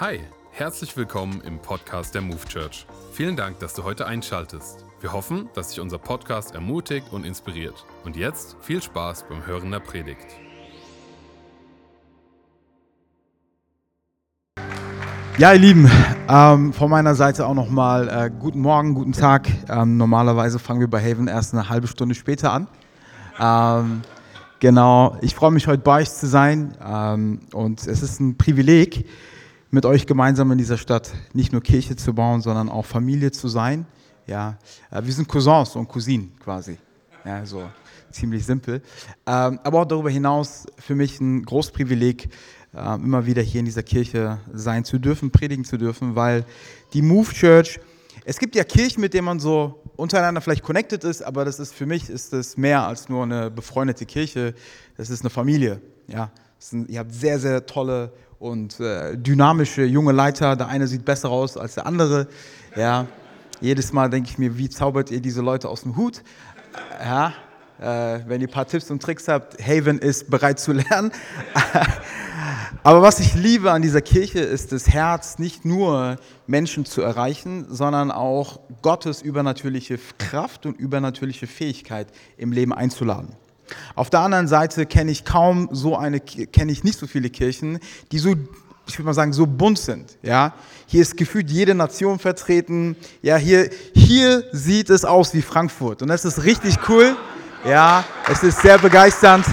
Hi, herzlich willkommen im Podcast der Move Church. Vielen Dank, dass du heute einschaltest. Wir hoffen, dass dich unser Podcast ermutigt und inspiriert. Und jetzt viel Spaß beim Hören der Predigt. Ja, ihr Lieben, ähm, von meiner Seite auch nochmal äh, guten Morgen, guten Tag. Ähm, normalerweise fangen wir bei Haven erst eine halbe Stunde später an. Ähm, genau, ich freue mich heute bei euch zu sein ähm, und es ist ein Privileg, mit euch gemeinsam in dieser Stadt nicht nur Kirche zu bauen, sondern auch Familie zu sein. Ja, äh, wir sind Cousins und Cousinen quasi. Ja, so ziemlich simpel. Ähm, aber auch darüber hinaus für mich ein großes Privileg, äh, immer wieder hier in dieser Kirche sein zu dürfen, predigen zu dürfen, weil die Move Church, es gibt ja Kirchen, mit denen man so untereinander vielleicht connected ist, aber das ist für mich ist das mehr als nur eine befreundete Kirche. Das ist eine Familie. Ja, ihr habt sehr sehr tolle und äh, dynamische junge Leiter. Der eine sieht besser aus als der andere. Ja, jedes Mal denke ich mir, wie zaubert ihr diese Leute aus dem Hut? Ja, äh, wenn ihr ein paar Tipps und Tricks habt, Haven ist bereit zu lernen. Aber was ich liebe an dieser Kirche ist das Herz, nicht nur Menschen zu erreichen, sondern auch Gottes übernatürliche Kraft und übernatürliche Fähigkeit im Leben einzuladen. Auf der anderen Seite kenne ich kaum so eine, kenne ich nicht so viele Kirchen, die so, ich würde mal sagen, so bunt sind. Ja, hier ist gefühlt jede Nation vertreten. Ja, hier, hier sieht es aus wie Frankfurt und das ist richtig cool. Ja, es ist sehr begeisternd.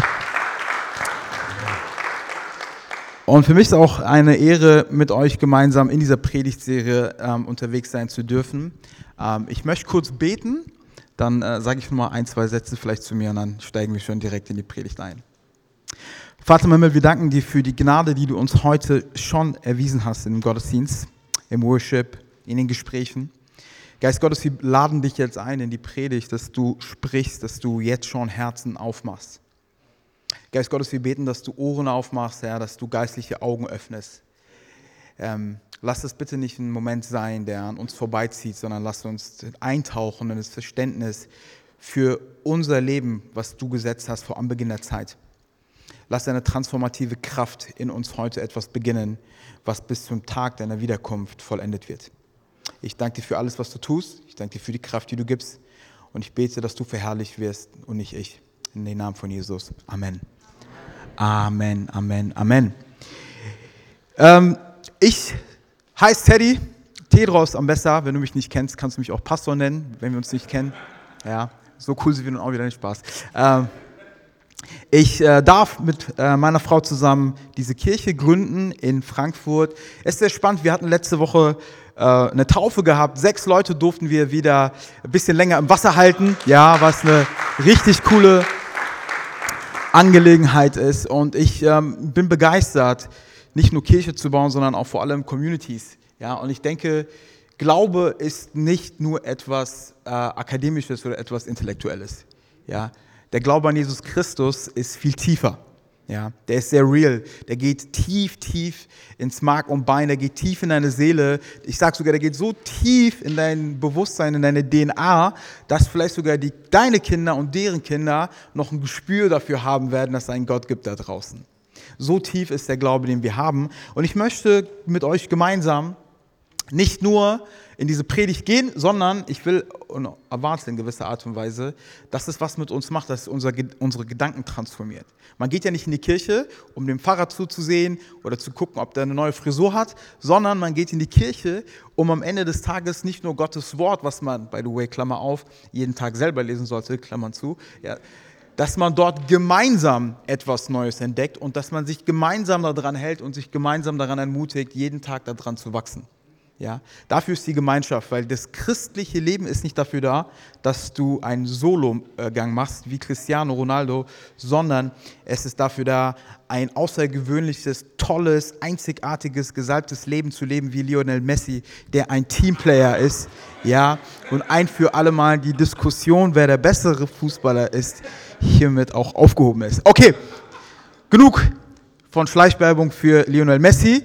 Und für mich ist auch eine Ehre, mit euch gemeinsam in dieser Predigtserie ähm, unterwegs sein zu dürfen. Ähm, ich möchte kurz beten, dann äh, sage ich mal ein, zwei Sätze vielleicht zu mir und dann steigen wir schon direkt in die Predigt ein. Vater Himmel, wir danken dir für die Gnade, die du uns heute schon erwiesen hast im Gottesdienst, im Worship, in den Gesprächen. Geist Gottes, wir laden dich jetzt ein in die Predigt, dass du sprichst, dass du jetzt schon Herzen aufmachst. Geist Gottes, wir beten, dass du Ohren aufmachst, Herr, dass du geistliche Augen öffnest. Ähm, lass es bitte nicht ein Moment sein, der an uns vorbeizieht, sondern lass uns eintauchen in das Verständnis für unser Leben, was du gesetzt hast vor Anbeginn der Zeit. Lass deine transformative Kraft in uns heute etwas beginnen, was bis zum Tag deiner Wiederkunft vollendet wird. Ich danke dir für alles, was du tust. Ich danke dir für die Kraft, die du gibst. Und ich bete, dass du verherrlicht wirst und nicht ich. In den Namen von Jesus. Amen. Amen, Amen, Amen. Ähm, ich heiße Teddy, Tedros am besser. Wenn du mich nicht kennst, kannst du mich auch Pastor nennen, wenn wir uns nicht kennen. Ja, so cool sind wir nun auch wieder nicht Spaß. Ähm, ich äh, darf mit äh, meiner Frau zusammen diese Kirche gründen in Frankfurt. Es ist sehr spannend. Wir hatten letzte Woche äh, eine Taufe gehabt. Sechs Leute durften wir wieder ein bisschen länger im Wasser halten. Ja, was eine richtig coole Angelegenheit ist. Und ich ähm, bin begeistert, nicht nur Kirche zu bauen, sondern auch vor allem Communities. Ja, und ich denke, Glaube ist nicht nur etwas äh, Akademisches oder etwas Intellektuelles. Ja, der Glaube an Jesus Christus ist viel tiefer. Ja, der ist sehr real. Der geht tief, tief ins Mark und Bein. Der geht tief in deine Seele. Ich sage sogar, der geht so tief in dein Bewusstsein, in deine DNA, dass vielleicht sogar die, deine Kinder und deren Kinder noch ein Gespür dafür haben werden, dass es einen Gott gibt da draußen. So tief ist der Glaube, den wir haben. Und ich möchte mit euch gemeinsam nicht nur in diese Predigt gehen, sondern ich will und erwarte in gewisser Art und Weise, dass es was mit uns macht, dass es unser, unsere Gedanken transformiert. Man geht ja nicht in die Kirche, um dem Pfarrer zuzusehen oder zu gucken, ob der eine neue Frisur hat, sondern man geht in die Kirche, um am Ende des Tages nicht nur Gottes Wort, was man, by the way, Klammer auf, jeden Tag selber lesen sollte, Klammern zu, ja, dass man dort gemeinsam etwas Neues entdeckt und dass man sich gemeinsam daran hält und sich gemeinsam daran ermutigt, jeden Tag daran zu wachsen. Ja, dafür ist die Gemeinschaft, weil das christliche Leben ist nicht dafür da, dass du einen Solo-Gang machst wie Cristiano Ronaldo, sondern es ist dafür da, ein außergewöhnliches, tolles, einzigartiges, gesalbtes Leben zu leben wie Lionel Messi, der ein Teamplayer ist. Ja, und ein für alle Mal die Diskussion, wer der bessere Fußballer ist, hiermit auch aufgehoben ist. Okay, genug von Schleichwerbung für Lionel Messi.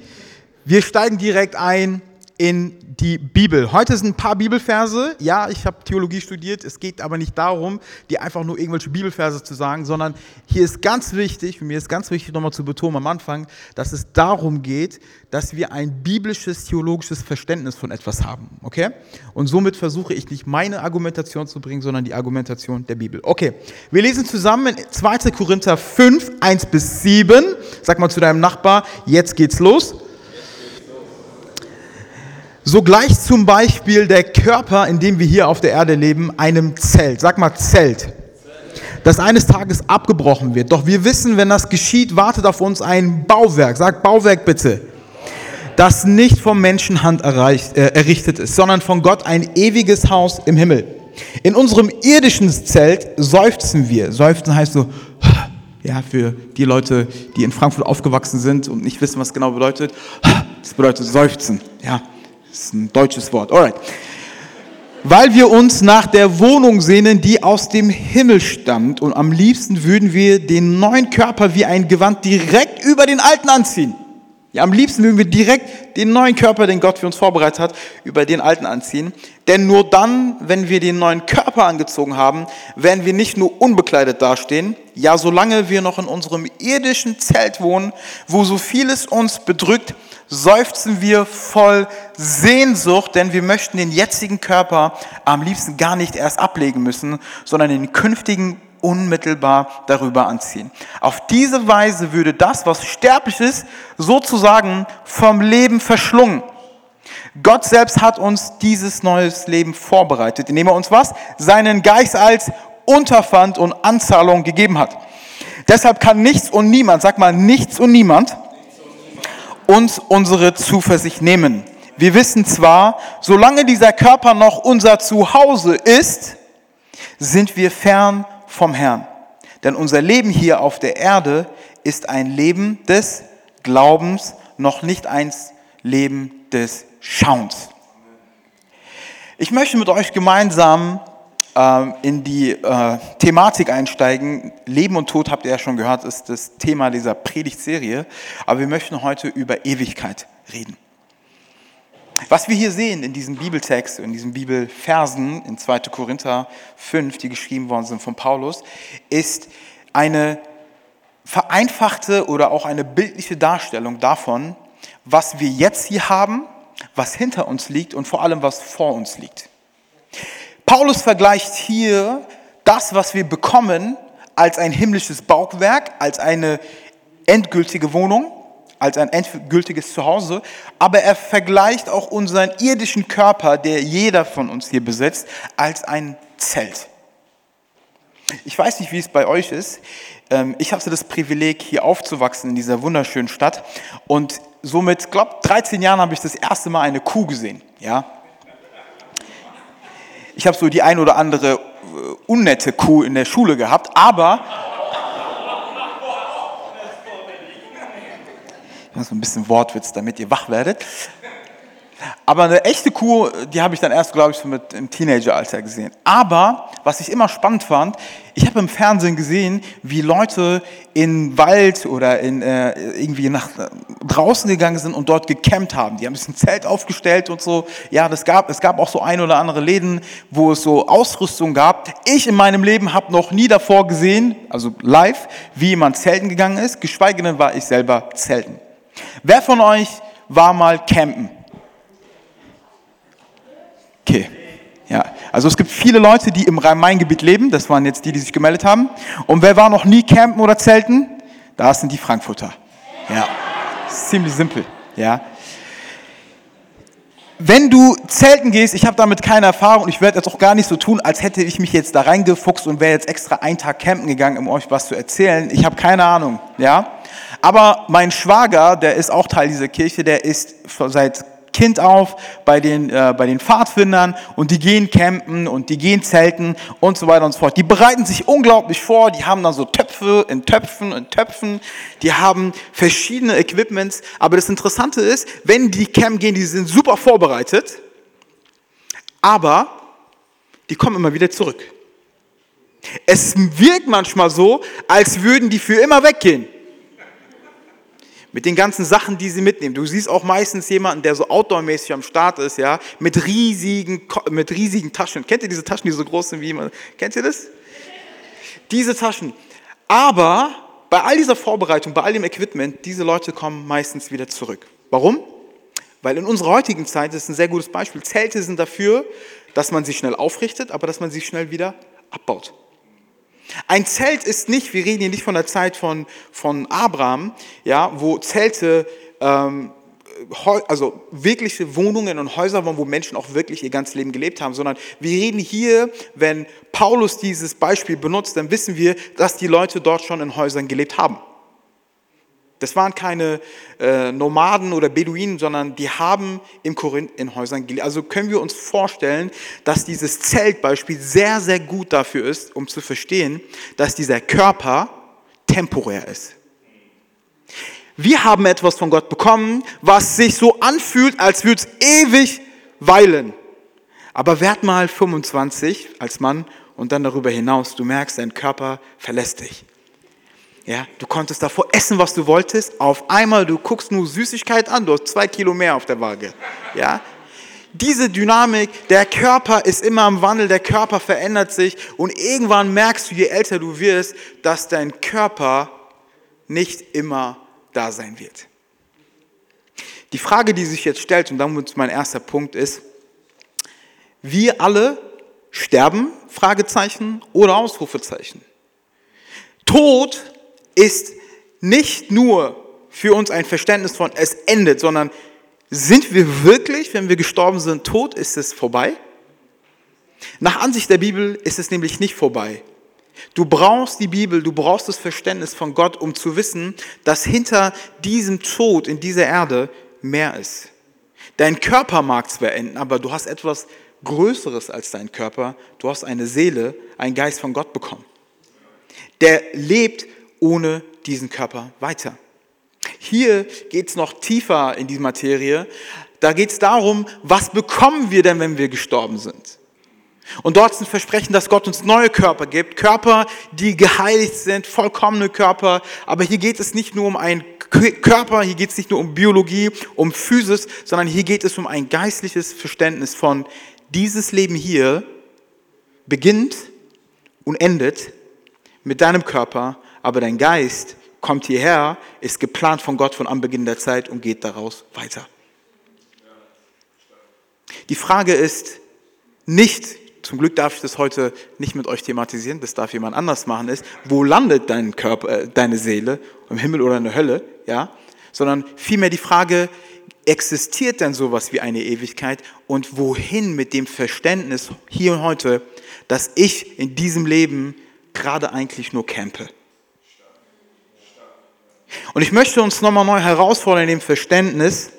Wir steigen direkt ein in die Bibel. Heute sind ein paar Bibelverse. Ja, ich habe Theologie studiert. Es geht aber nicht darum, dir einfach nur irgendwelche Bibelverse zu sagen, sondern hier ist ganz wichtig, für mich ist ganz wichtig nochmal zu betonen am Anfang, dass es darum geht, dass wir ein biblisches, theologisches Verständnis von etwas haben. Okay? Und somit versuche ich nicht meine Argumentation zu bringen, sondern die Argumentation der Bibel. Okay, wir lesen zusammen 2. Korinther 5, 1 bis 7. Sag mal zu deinem Nachbar, jetzt geht's los. So gleich zum Beispiel der Körper, in dem wir hier auf der Erde leben, einem Zelt. Sag mal Zelt. Das eines Tages abgebrochen wird. Doch wir wissen, wenn das geschieht, wartet auf uns ein Bauwerk. Sag Bauwerk bitte. Das nicht vom Menschenhand erreicht, äh, errichtet ist, sondern von Gott ein ewiges Haus im Himmel. In unserem irdischen Zelt seufzen wir. Seufzen heißt so, ja, für die Leute, die in Frankfurt aufgewachsen sind und nicht wissen, was genau bedeutet. Das bedeutet seufzen, ja. Das ist ein deutsches Wort. Alright. Weil wir uns nach der Wohnung sehnen, die aus dem Himmel stammt. Und am liebsten würden wir den neuen Körper wie ein Gewand direkt über den alten anziehen. Ja, am liebsten würden wir direkt den neuen Körper, den Gott für uns vorbereitet hat, über den alten anziehen. Denn nur dann, wenn wir den neuen Körper angezogen haben, werden wir nicht nur unbekleidet dastehen, ja, solange wir noch in unserem irdischen Zelt wohnen, wo so vieles uns bedrückt, seufzen wir voll Sehnsucht, denn wir möchten den jetzigen Körper am liebsten gar nicht erst ablegen müssen, sondern den künftigen unmittelbar darüber anziehen. Auf diese Weise würde das, was sterblich ist, sozusagen vom Leben verschlungen. Gott selbst hat uns dieses neues Leben vorbereitet, indem er uns was? Seinen Geist als Unterpfand und Anzahlung gegeben hat. Deshalb kann nichts und niemand, sag mal nichts und niemand, uns unsere Zuversicht nehmen. Wir wissen zwar, solange dieser Körper noch unser Zuhause ist, sind wir fern vom Herrn. Denn unser Leben hier auf der Erde ist ein Leben des Glaubens, noch nicht ein Leben des Schauens. Ich möchte mit euch gemeinsam äh, in die äh, Thematik einsteigen. Leben und Tod, habt ihr ja schon gehört, ist das Thema dieser Predigtserie. Aber wir möchten heute über Ewigkeit reden. Was wir hier sehen in diesem Bibeltext, in diesen Bibelversen in 2. Korinther 5, die geschrieben worden sind von Paulus, ist eine vereinfachte oder auch eine bildliche Darstellung davon, was wir jetzt hier haben, was hinter uns liegt und vor allem, was vor uns liegt. Paulus vergleicht hier das, was wir bekommen, als ein himmlisches Bauwerk, als eine endgültige Wohnung, als ein endgültiges Zuhause, aber er vergleicht auch unseren irdischen Körper, der jeder von uns hier besitzt, als ein Zelt. Ich weiß nicht, wie es bei euch ist. Ähm, ich hatte das Privileg, hier aufzuwachsen in dieser wunderschönen Stadt und somit, glaube 13 Jahren habe ich das erste Mal eine Kuh gesehen. Ja, ich habe so die ein oder andere äh, unnette Kuh in der Schule gehabt, aber so ein bisschen Wortwitz, damit ihr wach werdet. Aber eine echte Kuh, die habe ich dann erst, glaube ich, mit im Teenageralter gesehen. Aber was ich immer spannend fand, ich habe im Fernsehen gesehen, wie Leute in Wald oder in, äh, irgendwie nach draußen gegangen sind und dort gecampt haben. Die haben ein Zelt aufgestellt und so. Ja, das gab, es gab auch so ein oder andere Läden, wo es so Ausrüstung gab. Ich in meinem Leben habe noch nie davor gesehen, also live, wie jemand zelten gegangen ist. Geschweige denn war ich selber zelten. Wer von euch war mal campen? Okay. Ja, also es gibt viele Leute, die im Rhein-Main-Gebiet leben. Das waren jetzt die, die sich gemeldet haben. Und wer war noch nie campen oder zelten? Da sind die Frankfurter. Ja, ziemlich simpel. Ja. Wenn du zelten gehst, ich habe damit keine Erfahrung und ich werde jetzt auch gar nicht so tun, als hätte ich mich jetzt da reingefuchst und wäre jetzt extra einen Tag campen gegangen, um euch was zu erzählen. Ich habe keine Ahnung, ja. Aber mein Schwager, der ist auch Teil dieser Kirche, der ist seit Kind auf bei den, äh, bei den Pfadfindern und die gehen campen und die gehen zelten und so weiter und so fort. Die bereiten sich unglaublich vor, die haben dann so Töpfe in Töpfen in Töpfen, die haben verschiedene Equipments. Aber das Interessante ist, wenn die campen gehen, die sind super vorbereitet, aber die kommen immer wieder zurück. Es wirkt manchmal so, als würden die für immer weggehen. Mit den ganzen Sachen, die sie mitnehmen. Du siehst auch meistens jemanden, der so outdoormäßig am Start ist, ja, mit riesigen, mit riesigen Taschen. Kennt ihr diese Taschen, die so groß sind wie immer? Kennt ihr das? Diese Taschen. Aber bei all dieser Vorbereitung, bei all dem Equipment, diese Leute kommen meistens wieder zurück. Warum? Weil in unserer heutigen Zeit, das ist ein sehr gutes Beispiel, Zelte sind dafür, dass man sie schnell aufrichtet, aber dass man sie schnell wieder abbaut. Ein Zelt ist nicht, wir reden hier nicht von der Zeit von, von Abraham, ja, wo Zelte, ähm, also wirkliche Wohnungen und Häuser waren, wo Menschen auch wirklich ihr ganzes Leben gelebt haben, sondern wir reden hier, wenn Paulus dieses Beispiel benutzt, dann wissen wir, dass die Leute dort schon in Häusern gelebt haben. Das waren keine äh, Nomaden oder Beduinen, sondern die haben im Korinth in Häusern gelebt. Also können wir uns vorstellen, dass dieses Zeltbeispiel sehr, sehr gut dafür ist, um zu verstehen, dass dieser Körper temporär ist. Wir haben etwas von Gott bekommen, was sich so anfühlt, als würde es ewig weilen. Aber werd mal 25 als Mann und dann darüber hinaus, du merkst, dein Körper verlässt dich. Ja, du konntest davor essen, was du wolltest. Auf einmal, du guckst nur Süßigkeit an, du hast zwei Kilo mehr auf der Waage. Ja, diese Dynamik, der Körper ist immer im Wandel, der Körper verändert sich und irgendwann merkst du, je älter du wirst, dass dein Körper nicht immer da sein wird. Die Frage, die sich jetzt stellt, und damit mein erster Punkt ist, wir alle sterben? Fragezeichen oder Ausrufezeichen. Tod ist nicht nur für uns ein Verständnis von es endet, sondern sind wir wirklich, wenn wir gestorben sind, tot, ist es vorbei? Nach Ansicht der Bibel ist es nämlich nicht vorbei. Du brauchst die Bibel, du brauchst das Verständnis von Gott, um zu wissen, dass hinter diesem Tod in dieser Erde mehr ist. Dein Körper mag zwar enden, aber du hast etwas Größeres als dein Körper. Du hast eine Seele, einen Geist von Gott bekommen. Der lebt ohne diesen Körper weiter. Hier geht es noch tiefer in die Materie. Da geht es darum, was bekommen wir denn, wenn wir gestorben sind? Und dort ein Versprechen, dass Gott uns neue Körper gibt, Körper, die geheiligt sind, vollkommene Körper. Aber hier geht es nicht nur um einen Körper, hier geht es nicht nur um Biologie, um Physis, sondern hier geht es um ein geistliches Verständnis von dieses Leben hier beginnt und endet mit deinem Körper aber dein Geist kommt hierher, ist geplant von Gott von Anbeginn der Zeit und geht daraus weiter. Die Frage ist nicht, zum Glück darf ich das heute nicht mit euch thematisieren, das darf jemand anders machen, ist, wo landet dein Körper, äh, deine Seele, im Himmel oder in der Hölle, ja? Sondern vielmehr die Frage, existiert denn sowas wie eine Ewigkeit und wohin mit dem Verständnis hier und heute, dass ich in diesem Leben gerade eigentlich nur campe? Und ich möchte uns nochmal neu herausfordern in dem Verständnis,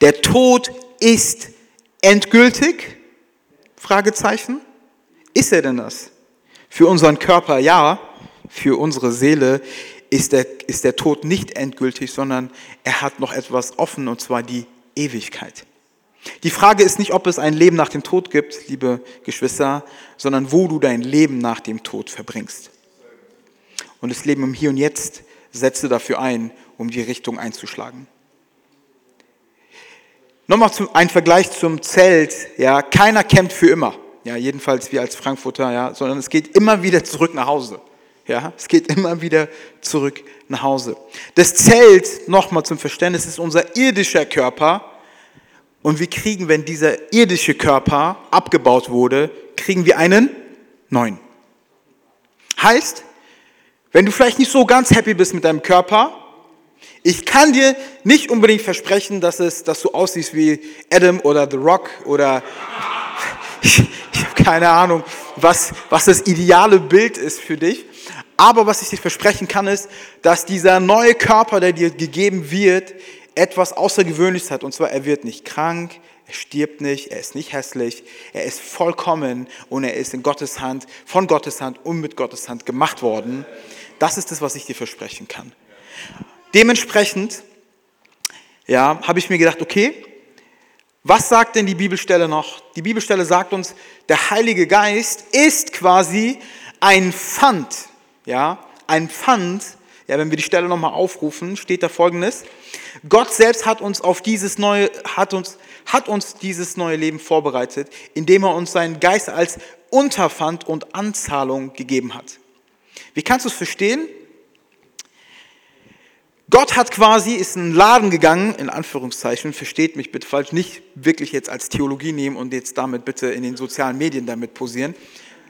der Tod ist endgültig? Fragezeichen. Ist er denn das? Für unseren Körper ja, für unsere Seele ist der, ist der Tod nicht endgültig, sondern er hat noch etwas offen, und zwar die Ewigkeit. Die Frage ist nicht, ob es ein Leben nach dem Tod gibt, liebe Geschwister, sondern wo du dein Leben nach dem Tod verbringst. Und das Leben im Hier und Jetzt setze dafür ein, um die Richtung einzuschlagen. Nochmal ein Vergleich zum Zelt. Ja, keiner campt für immer. Ja, jedenfalls wir als Frankfurter, ja, sondern es geht immer wieder zurück nach Hause. Ja, es geht immer wieder zurück nach Hause. Das Zelt, nochmal zum Verständnis, ist unser irdischer Körper. Und wir kriegen, wenn dieser irdische Körper abgebaut wurde, kriegen wir einen neuen. Heißt, wenn du vielleicht nicht so ganz happy bist mit deinem Körper, ich kann dir nicht unbedingt versprechen, dass, es, dass du aussiehst wie Adam oder The Rock oder ich, ich habe keine Ahnung, was, was das ideale Bild ist für dich. Aber was ich dir versprechen kann, ist, dass dieser neue Körper, der dir gegeben wird, etwas Außergewöhnliches hat. Und zwar, er wird nicht krank, er stirbt nicht, er ist nicht hässlich, er ist vollkommen und er ist in Gottes Hand, von Gottes Hand und mit Gottes Hand gemacht worden. Das ist das, was ich dir versprechen kann. Dementsprechend, ja, habe ich mir gedacht, okay, was sagt denn die Bibelstelle noch? Die Bibelstelle sagt uns, der Heilige Geist ist quasi ein Pfand, ja, ein Pfand, ja, wenn wir die Stelle nochmal aufrufen, steht da folgendes. Gott selbst hat uns auf dieses neue, hat uns, hat uns dieses neue Leben vorbereitet, indem er uns seinen Geist als Unterpfand und Anzahlung gegeben hat. Wie kannst du es verstehen? Gott hat quasi, ist in einen Laden gegangen, in Anführungszeichen, versteht mich bitte falsch, nicht wirklich jetzt als Theologie nehmen und jetzt damit bitte in den sozialen Medien damit posieren,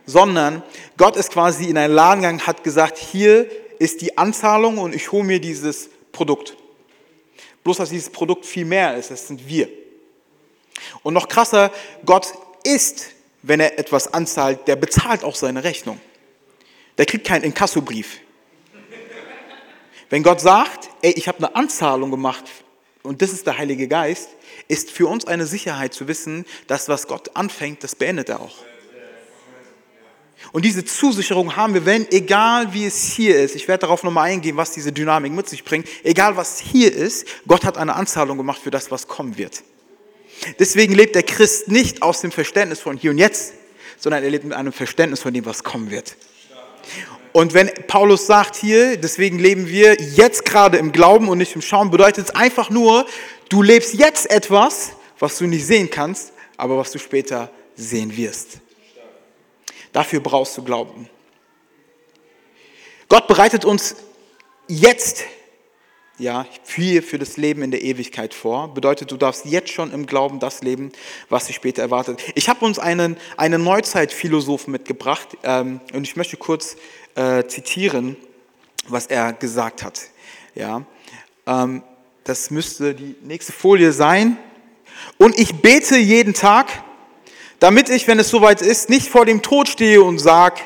sondern Gott ist quasi in einen Laden gegangen, hat gesagt, hier ist die Anzahlung und ich hole mir dieses Produkt. Bloß, dass dieses Produkt viel mehr ist, das sind wir. Und noch krasser, Gott ist, wenn er etwas anzahlt, der bezahlt auch seine Rechnung. Der kriegt keinen Inkassobrief. Wenn Gott sagt, ey, ich habe eine Anzahlung gemacht und das ist der Heilige Geist, ist für uns eine Sicherheit zu wissen, dass was Gott anfängt, das beendet er auch. Und diese Zusicherung haben wir, wenn, egal wie es hier ist, ich werde darauf nochmal eingehen, was diese Dynamik mit sich bringt, egal was hier ist, Gott hat eine Anzahlung gemacht für das, was kommen wird. Deswegen lebt der Christ nicht aus dem Verständnis von hier und jetzt, sondern er lebt mit einem Verständnis von dem, was kommen wird. Und wenn Paulus sagt hier, deswegen leben wir jetzt gerade im Glauben und nicht im Schauen, bedeutet es einfach nur, du lebst jetzt etwas, was du nicht sehen kannst, aber was du später sehen wirst. Dafür brauchst du Glauben. Gott bereitet uns jetzt ja, für, für das Leben in der Ewigkeit vor. Bedeutet, du darfst jetzt schon im Glauben das leben, was dich später erwartet. Ich habe uns einen, einen Neuzeitphilosophen mitgebracht ähm, und ich möchte kurz äh, zitieren, was er gesagt hat. Ja, ähm, das müsste die nächste Folie sein. Und ich bete jeden Tag, damit ich, wenn es soweit ist, nicht vor dem Tod stehe und sage,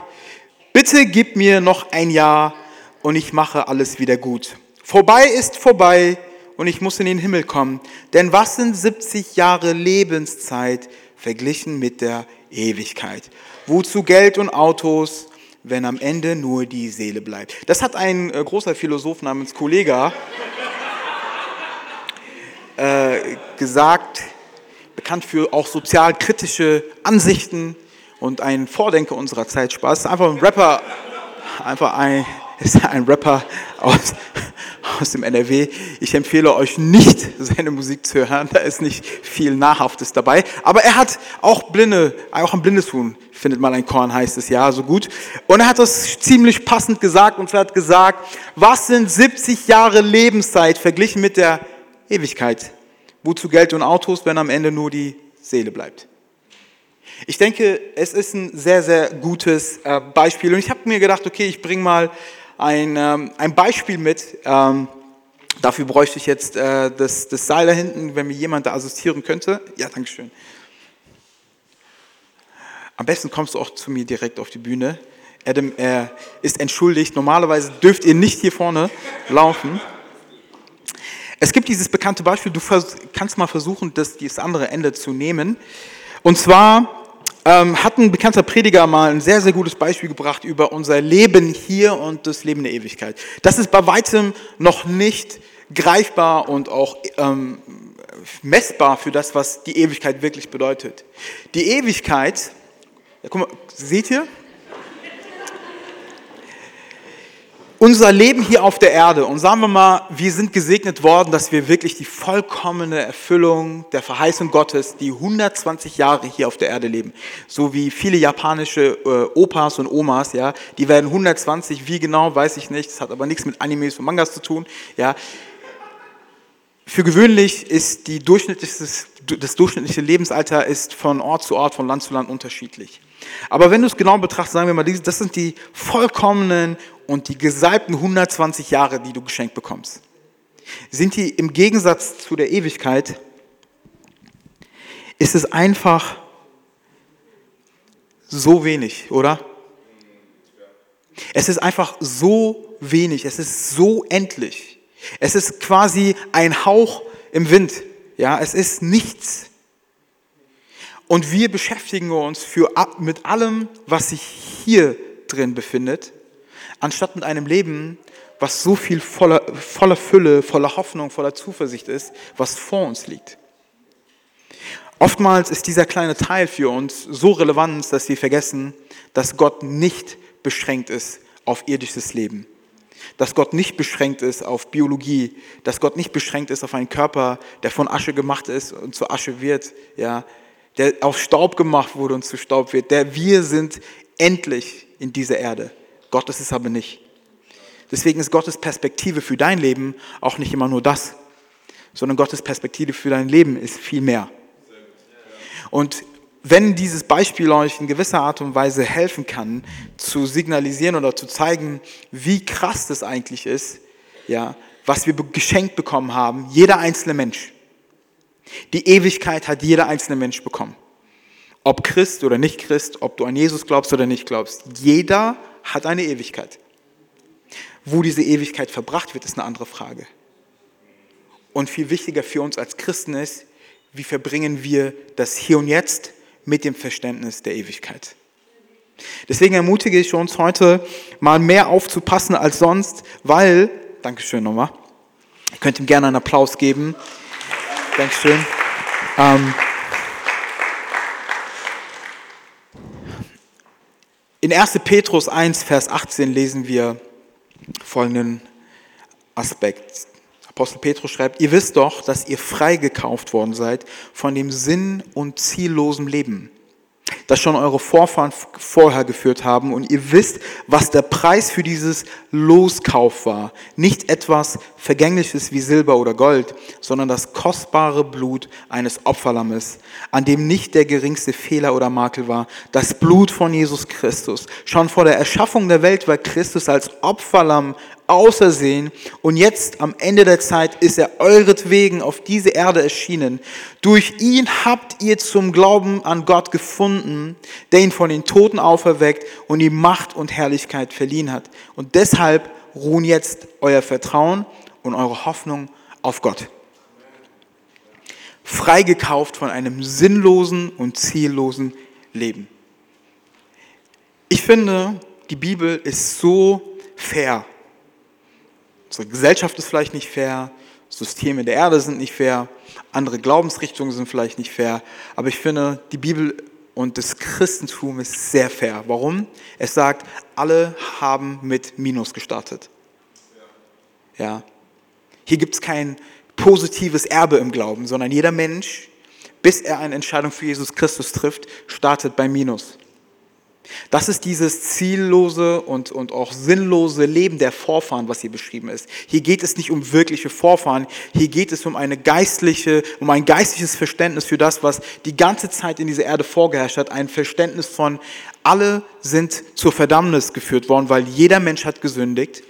bitte gib mir noch ein Jahr und ich mache alles wieder gut. Vorbei ist vorbei und ich muss in den Himmel kommen. Denn was sind 70 Jahre Lebenszeit verglichen mit der Ewigkeit? Wozu Geld und Autos, wenn am Ende nur die Seele bleibt? Das hat ein äh, großer Philosoph namens Kollega äh, gesagt, bekannt für auch sozialkritische Ansichten und ein Vordenker unserer Zeit. Spaß, einfach ein Rapper, einfach ein, ist ein Rapper aus, aus dem NRW. Ich empfehle euch nicht, seine Musik zu hören. Da ist nicht viel Nahrhaftes dabei. Aber er hat auch Blinde, auch ein blindes Huhn, findet mal ein Korn, heißt es ja, so gut. Und er hat das ziemlich passend gesagt und er hat gesagt, was sind 70 Jahre Lebenszeit verglichen mit der Ewigkeit? Wozu Geld und Autos, wenn am Ende nur die Seele bleibt? Ich denke, es ist ein sehr, sehr gutes äh, Beispiel. Und ich habe mir gedacht, okay, ich bringe mal ein, ähm, ein Beispiel mit. Ähm, dafür bräuchte ich jetzt äh, das, das Seil da hinten, wenn mir jemand da assistieren könnte. Ja, danke schön. Am besten kommst du auch zu mir direkt auf die Bühne. Adam er ist entschuldigt. Normalerweise dürft ihr nicht hier vorne laufen. Es gibt dieses bekannte Beispiel, du kannst mal versuchen, das, das andere Ende zu nehmen. Und zwar hat ein bekannter Prediger mal ein sehr, sehr gutes Beispiel gebracht über unser Leben hier und das Leben der Ewigkeit. Das ist bei weitem noch nicht greifbar und auch ähm, messbar für das, was die Ewigkeit wirklich bedeutet. Die Ewigkeit, ja, guck mal, seht ihr? Unser Leben hier auf der Erde und sagen wir mal, wir sind gesegnet worden, dass wir wirklich die vollkommene Erfüllung der Verheißung Gottes, die 120 Jahre hier auf der Erde leben, so wie viele japanische äh, Opas und Omas, ja, die werden 120, wie genau, weiß ich nicht, das hat aber nichts mit Animes und Mangas zu tun, ja. Für gewöhnlich ist die durchschnittliches, das durchschnittliche Lebensalter ist von Ort zu Ort, von Land zu Land unterschiedlich. Aber wenn du es genau betrachtest, sagen wir mal, das sind die vollkommenen und die gesalbten 120 Jahre, die du geschenkt bekommst. Sind die im Gegensatz zu der Ewigkeit, ist es einfach so wenig, oder? Es ist einfach so wenig, es ist so endlich. Es ist quasi ein Hauch im Wind. Ja, es ist nichts. Und wir beschäftigen uns für, mit allem, was sich hier drin befindet, anstatt mit einem Leben, was so viel voller, voller Fülle, voller Hoffnung, voller Zuversicht ist, was vor uns liegt. Oftmals ist dieser kleine Teil für uns so relevant, dass wir vergessen, dass Gott nicht beschränkt ist auf irdisches Leben. Dass Gott nicht beschränkt ist auf Biologie, dass Gott nicht beschränkt ist auf einen Körper, der von Asche gemacht ist und zu Asche wird, ja, der aus Staub gemacht wurde und zu Staub wird. Der wir sind endlich in dieser Erde. Gott ist es aber nicht. Deswegen ist Gottes Perspektive für dein Leben auch nicht immer nur das, sondern Gottes Perspektive für dein Leben ist viel mehr. Und wenn dieses Beispiel euch in gewisser Art und Weise helfen kann, zu signalisieren oder zu zeigen, wie krass das eigentlich ist, ja, was wir geschenkt bekommen haben, jeder einzelne Mensch. Die Ewigkeit hat jeder einzelne Mensch bekommen. Ob Christ oder nicht Christ, ob du an Jesus glaubst oder nicht glaubst, jeder hat eine Ewigkeit. Wo diese Ewigkeit verbracht wird, ist eine andere Frage. Und viel wichtiger für uns als Christen ist, wie verbringen wir das Hier und Jetzt mit dem Verständnis der Ewigkeit. Deswegen ermutige ich uns heute mal mehr aufzupassen als sonst, weil, Dankeschön nochmal, ihr könnt ihm gerne einen Applaus geben. Dankeschön. Ähm, in 1. Petrus 1, Vers 18 lesen wir folgenden Aspekt. Apostel Petrus schreibt, ihr wisst doch, dass ihr freigekauft worden seid von dem sinn- und ziellosen Leben, das schon eure Vorfahren vorher geführt haben. Und ihr wisst, was der Preis für dieses Loskauf war. Nicht etwas Vergängliches wie Silber oder Gold, sondern das kostbare Blut eines Opferlammes, an dem nicht der geringste Fehler oder Makel war. Das Blut von Jesus Christus. Schon vor der Erschaffung der Welt war Christus als Opferlamm ausersehen und jetzt am Ende der Zeit ist er euretwegen auf diese Erde erschienen. Durch ihn habt ihr zum Glauben an Gott gefunden, der ihn von den Toten auferweckt und ihm Macht und Herrlichkeit verliehen hat. Und deshalb ruhen jetzt euer Vertrauen und eure Hoffnung auf Gott. Freigekauft von einem sinnlosen und ziellosen Leben. Ich finde, die Bibel ist so fair Unsere Gesellschaft ist vielleicht nicht fair, Systeme der Erde sind nicht fair, andere Glaubensrichtungen sind vielleicht nicht fair, aber ich finde, die Bibel und das Christentum ist sehr fair. Warum? Es sagt, alle haben mit Minus gestartet. Ja. Hier gibt es kein positives Erbe im Glauben, sondern jeder Mensch, bis er eine Entscheidung für Jesus Christus trifft, startet bei Minus. Das ist dieses ziellose und, und auch sinnlose Leben der Vorfahren, was hier beschrieben ist. Hier geht es nicht um wirkliche Vorfahren, hier geht es um eine geistliche, um ein geistliches Verständnis für das, was die ganze Zeit in dieser Erde vorgeherrscht hat. Ein Verständnis von, alle sind zur Verdammnis geführt worden, weil jeder Mensch hat gesündigt.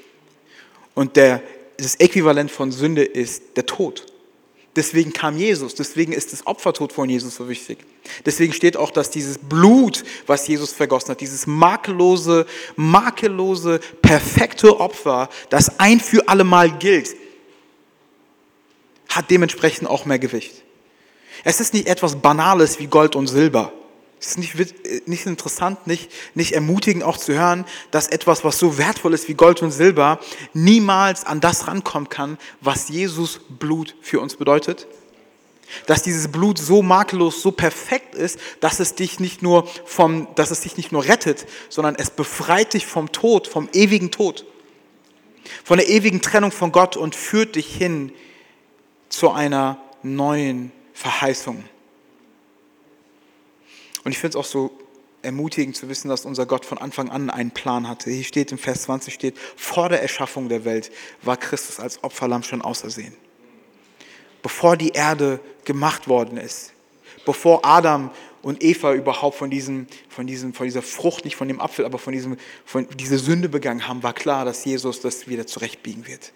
Und der, das Äquivalent von Sünde ist der Tod. Deswegen kam Jesus, deswegen ist das Opfertod von Jesus so wichtig. Deswegen steht auch, dass dieses Blut, was Jesus vergossen hat, dieses makellose, makellose, perfekte Opfer, das ein für alle Mal gilt, hat dementsprechend auch mehr Gewicht. Es ist nicht etwas Banales wie Gold und Silber. Es ist nicht, nicht interessant, nicht, nicht ermutigend auch zu hören, dass etwas, was so wertvoll ist wie Gold und Silber, niemals an das rankommen kann, was Jesus Blut für uns bedeutet? Dass dieses Blut so makellos, so perfekt ist, dass es dich nicht nur vom, dass es dich nicht nur rettet, sondern es befreit dich vom Tod, vom ewigen Tod, von der ewigen Trennung von Gott und führt dich hin zu einer neuen Verheißung. Und ich finde es auch so ermutigend zu wissen, dass unser Gott von Anfang an einen Plan hatte. Hier steht im Vers 20 steht, vor der Erschaffung der Welt war Christus als Opferlamm schon ausersehen. Bevor die Erde gemacht worden ist, bevor Adam und Eva überhaupt von, diesem, von, diesem, von dieser Frucht, nicht von dem Apfel, aber von, diesem, von dieser Sünde begangen haben, war klar, dass Jesus das wieder zurechtbiegen wird.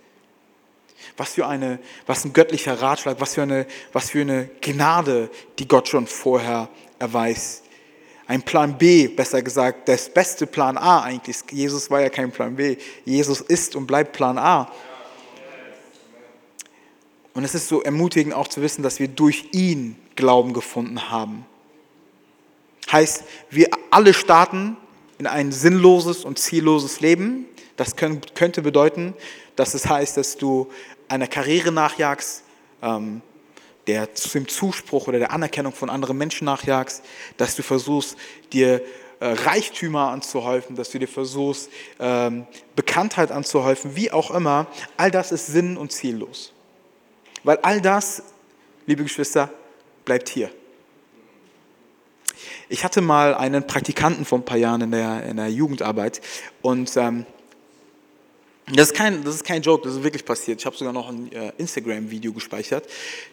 Was für, eine, was ein göttlicher Ratschlag, was für, eine, was für eine Gnade, die Gott schon vorher erweist. Ein Plan B, besser gesagt, das beste Plan A eigentlich. Jesus war ja kein Plan B. Jesus ist und bleibt Plan A. Und es ist so ermutigend auch zu wissen, dass wir durch ihn Glauben gefunden haben. Heißt, wir alle starten in ein sinnloses und zielloses Leben. Das könnte bedeuten, dass es heißt, dass du einer Karriere nachjagst, ähm, der dem Zuspruch oder der Anerkennung von anderen Menschen nachjagst, dass du versuchst, dir äh, Reichtümer anzuhäufen, dass du dir versuchst, ähm, Bekanntheit anzuhäufen, wie auch immer, all das ist sinn- und ziellos. Weil all das, liebe Geschwister, bleibt hier. Ich hatte mal einen Praktikanten vor ein paar Jahren in der, in der Jugendarbeit und ähm, das ist, kein, das ist kein Joke, das ist wirklich passiert. Ich habe sogar noch ein äh, Instagram-Video gespeichert.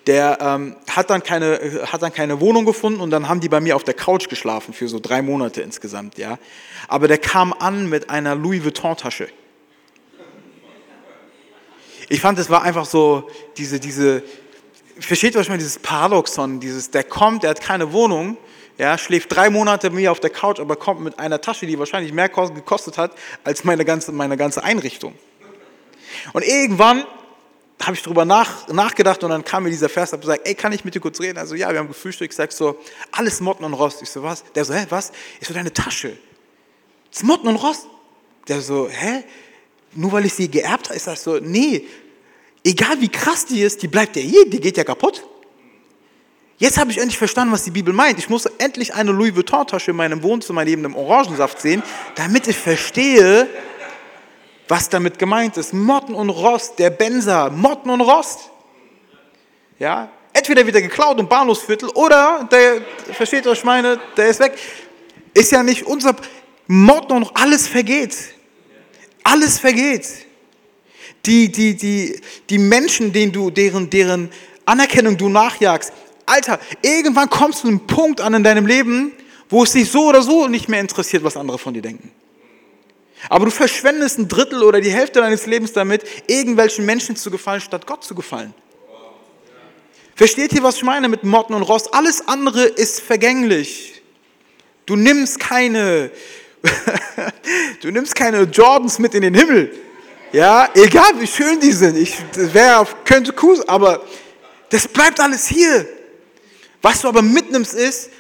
Der ähm, hat, dann keine, hat dann keine Wohnung gefunden und dann haben die bei mir auf der Couch geschlafen für so drei Monate insgesamt. Ja. Aber der kam an mit einer Louis Vuitton-Tasche. Ich fand, es war einfach so diese, diese, versteht ihr, ich meine, dieses Paradoxon, dieses, der kommt, der hat keine Wohnung, ja, schläft drei Monate mit mir auf der Couch, aber kommt mit einer Tasche, die wahrscheinlich mehr gekostet hat als meine ganze, meine ganze Einrichtung. Und irgendwann habe ich darüber nach, nachgedacht und dann kam mir dieser Vers ab und sagt, ey, kann ich mit dir kurz reden? Also ja, wir haben gefrühstückt, ich sag so, alles Motten und Rost. Ich so, was? Der so, hä, was? Ich so, deine Tasche. Das ist Motten und Rost. Der so, hä? Nur weil ich sie geerbt habe? Ich sag so, nee, egal wie krass die ist, die bleibt ja hier, die geht ja kaputt. Jetzt habe ich endlich verstanden, was die Bibel meint. Ich muss endlich eine Louis Vuitton-Tasche in meinem Wohnzimmer neben dem Orangensaft sehen, damit ich verstehe, was damit gemeint ist. Motten und Rost, der Benzer, Motten und Rost. Ja, entweder wieder geklaut im Bahnhofsviertel oder der, versteht ich meine, der ist weg. Ist ja nicht unser, Motten und alles vergeht. Alles vergeht. Die, die, die, die Menschen, denen du, deren, deren Anerkennung du nachjagst, Alter, irgendwann kommst du einen Punkt an in deinem Leben, wo es dich so oder so nicht mehr interessiert, was andere von dir denken. Aber du verschwendest ein Drittel oder die Hälfte deines Lebens damit, irgendwelchen Menschen zu gefallen, statt Gott zu gefallen. Versteht ihr, was ich meine mit Motten und Rost? Alles andere ist vergänglich. Du nimmst keine, du nimmst keine Jordans mit in den Himmel. Ja, egal wie schön die sind. Ich, wäre, könnte cool, aber das bleibt alles hier. Was du aber mitnimmst, ist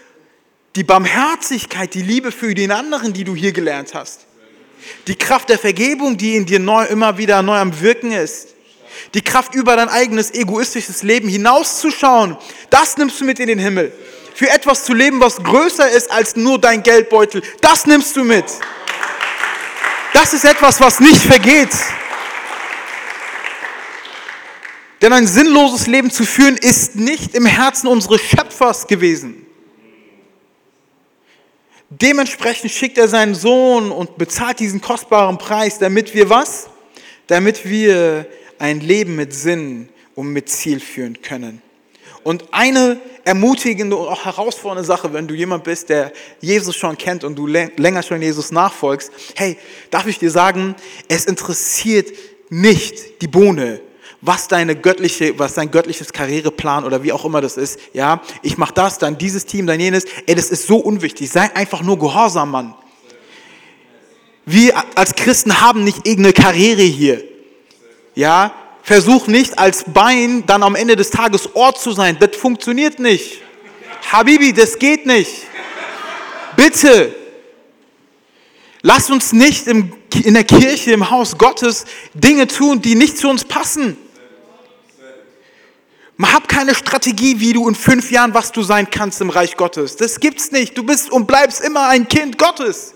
die Barmherzigkeit, die Liebe für den anderen, die du hier gelernt hast. Die Kraft der Vergebung, die in dir neu, immer wieder neu am Wirken ist. Die Kraft über dein eigenes egoistisches Leben hinauszuschauen, das nimmst du mit in den Himmel. Für etwas zu leben, was größer ist als nur dein Geldbeutel, das nimmst du mit. Das ist etwas, was nicht vergeht. Denn ein sinnloses Leben zu führen ist nicht im Herzen unseres Schöpfers gewesen. Dementsprechend schickt er seinen Sohn und bezahlt diesen kostbaren Preis, damit wir was? Damit wir ein Leben mit Sinn und mit Ziel führen können. Und eine ermutigende und auch herausfordernde Sache, wenn du jemand bist, der Jesus schon kennt und du länger schon Jesus nachfolgst, hey, darf ich dir sagen, es interessiert nicht die Bohne, was deine göttliche, was dein göttliches Karriereplan oder wie auch immer das ist. Ja, ich mache das, dann dieses Team, dann jenes. Ey, das ist so unwichtig. Sei einfach nur gehorsam, Mann. Wir als Christen haben nicht irgendeine Karriere hier. Ja, versuch nicht als Bein dann am Ende des Tages Ort zu sein. Das funktioniert nicht. Habibi, das geht nicht. Bitte. Lass uns nicht im, in der Kirche, im Haus Gottes Dinge tun, die nicht zu uns passen. Hab keine Strategie, wie du in fünf Jahren, was du sein kannst im Reich Gottes. Das gibt's nicht. Du bist und bleibst immer ein Kind Gottes.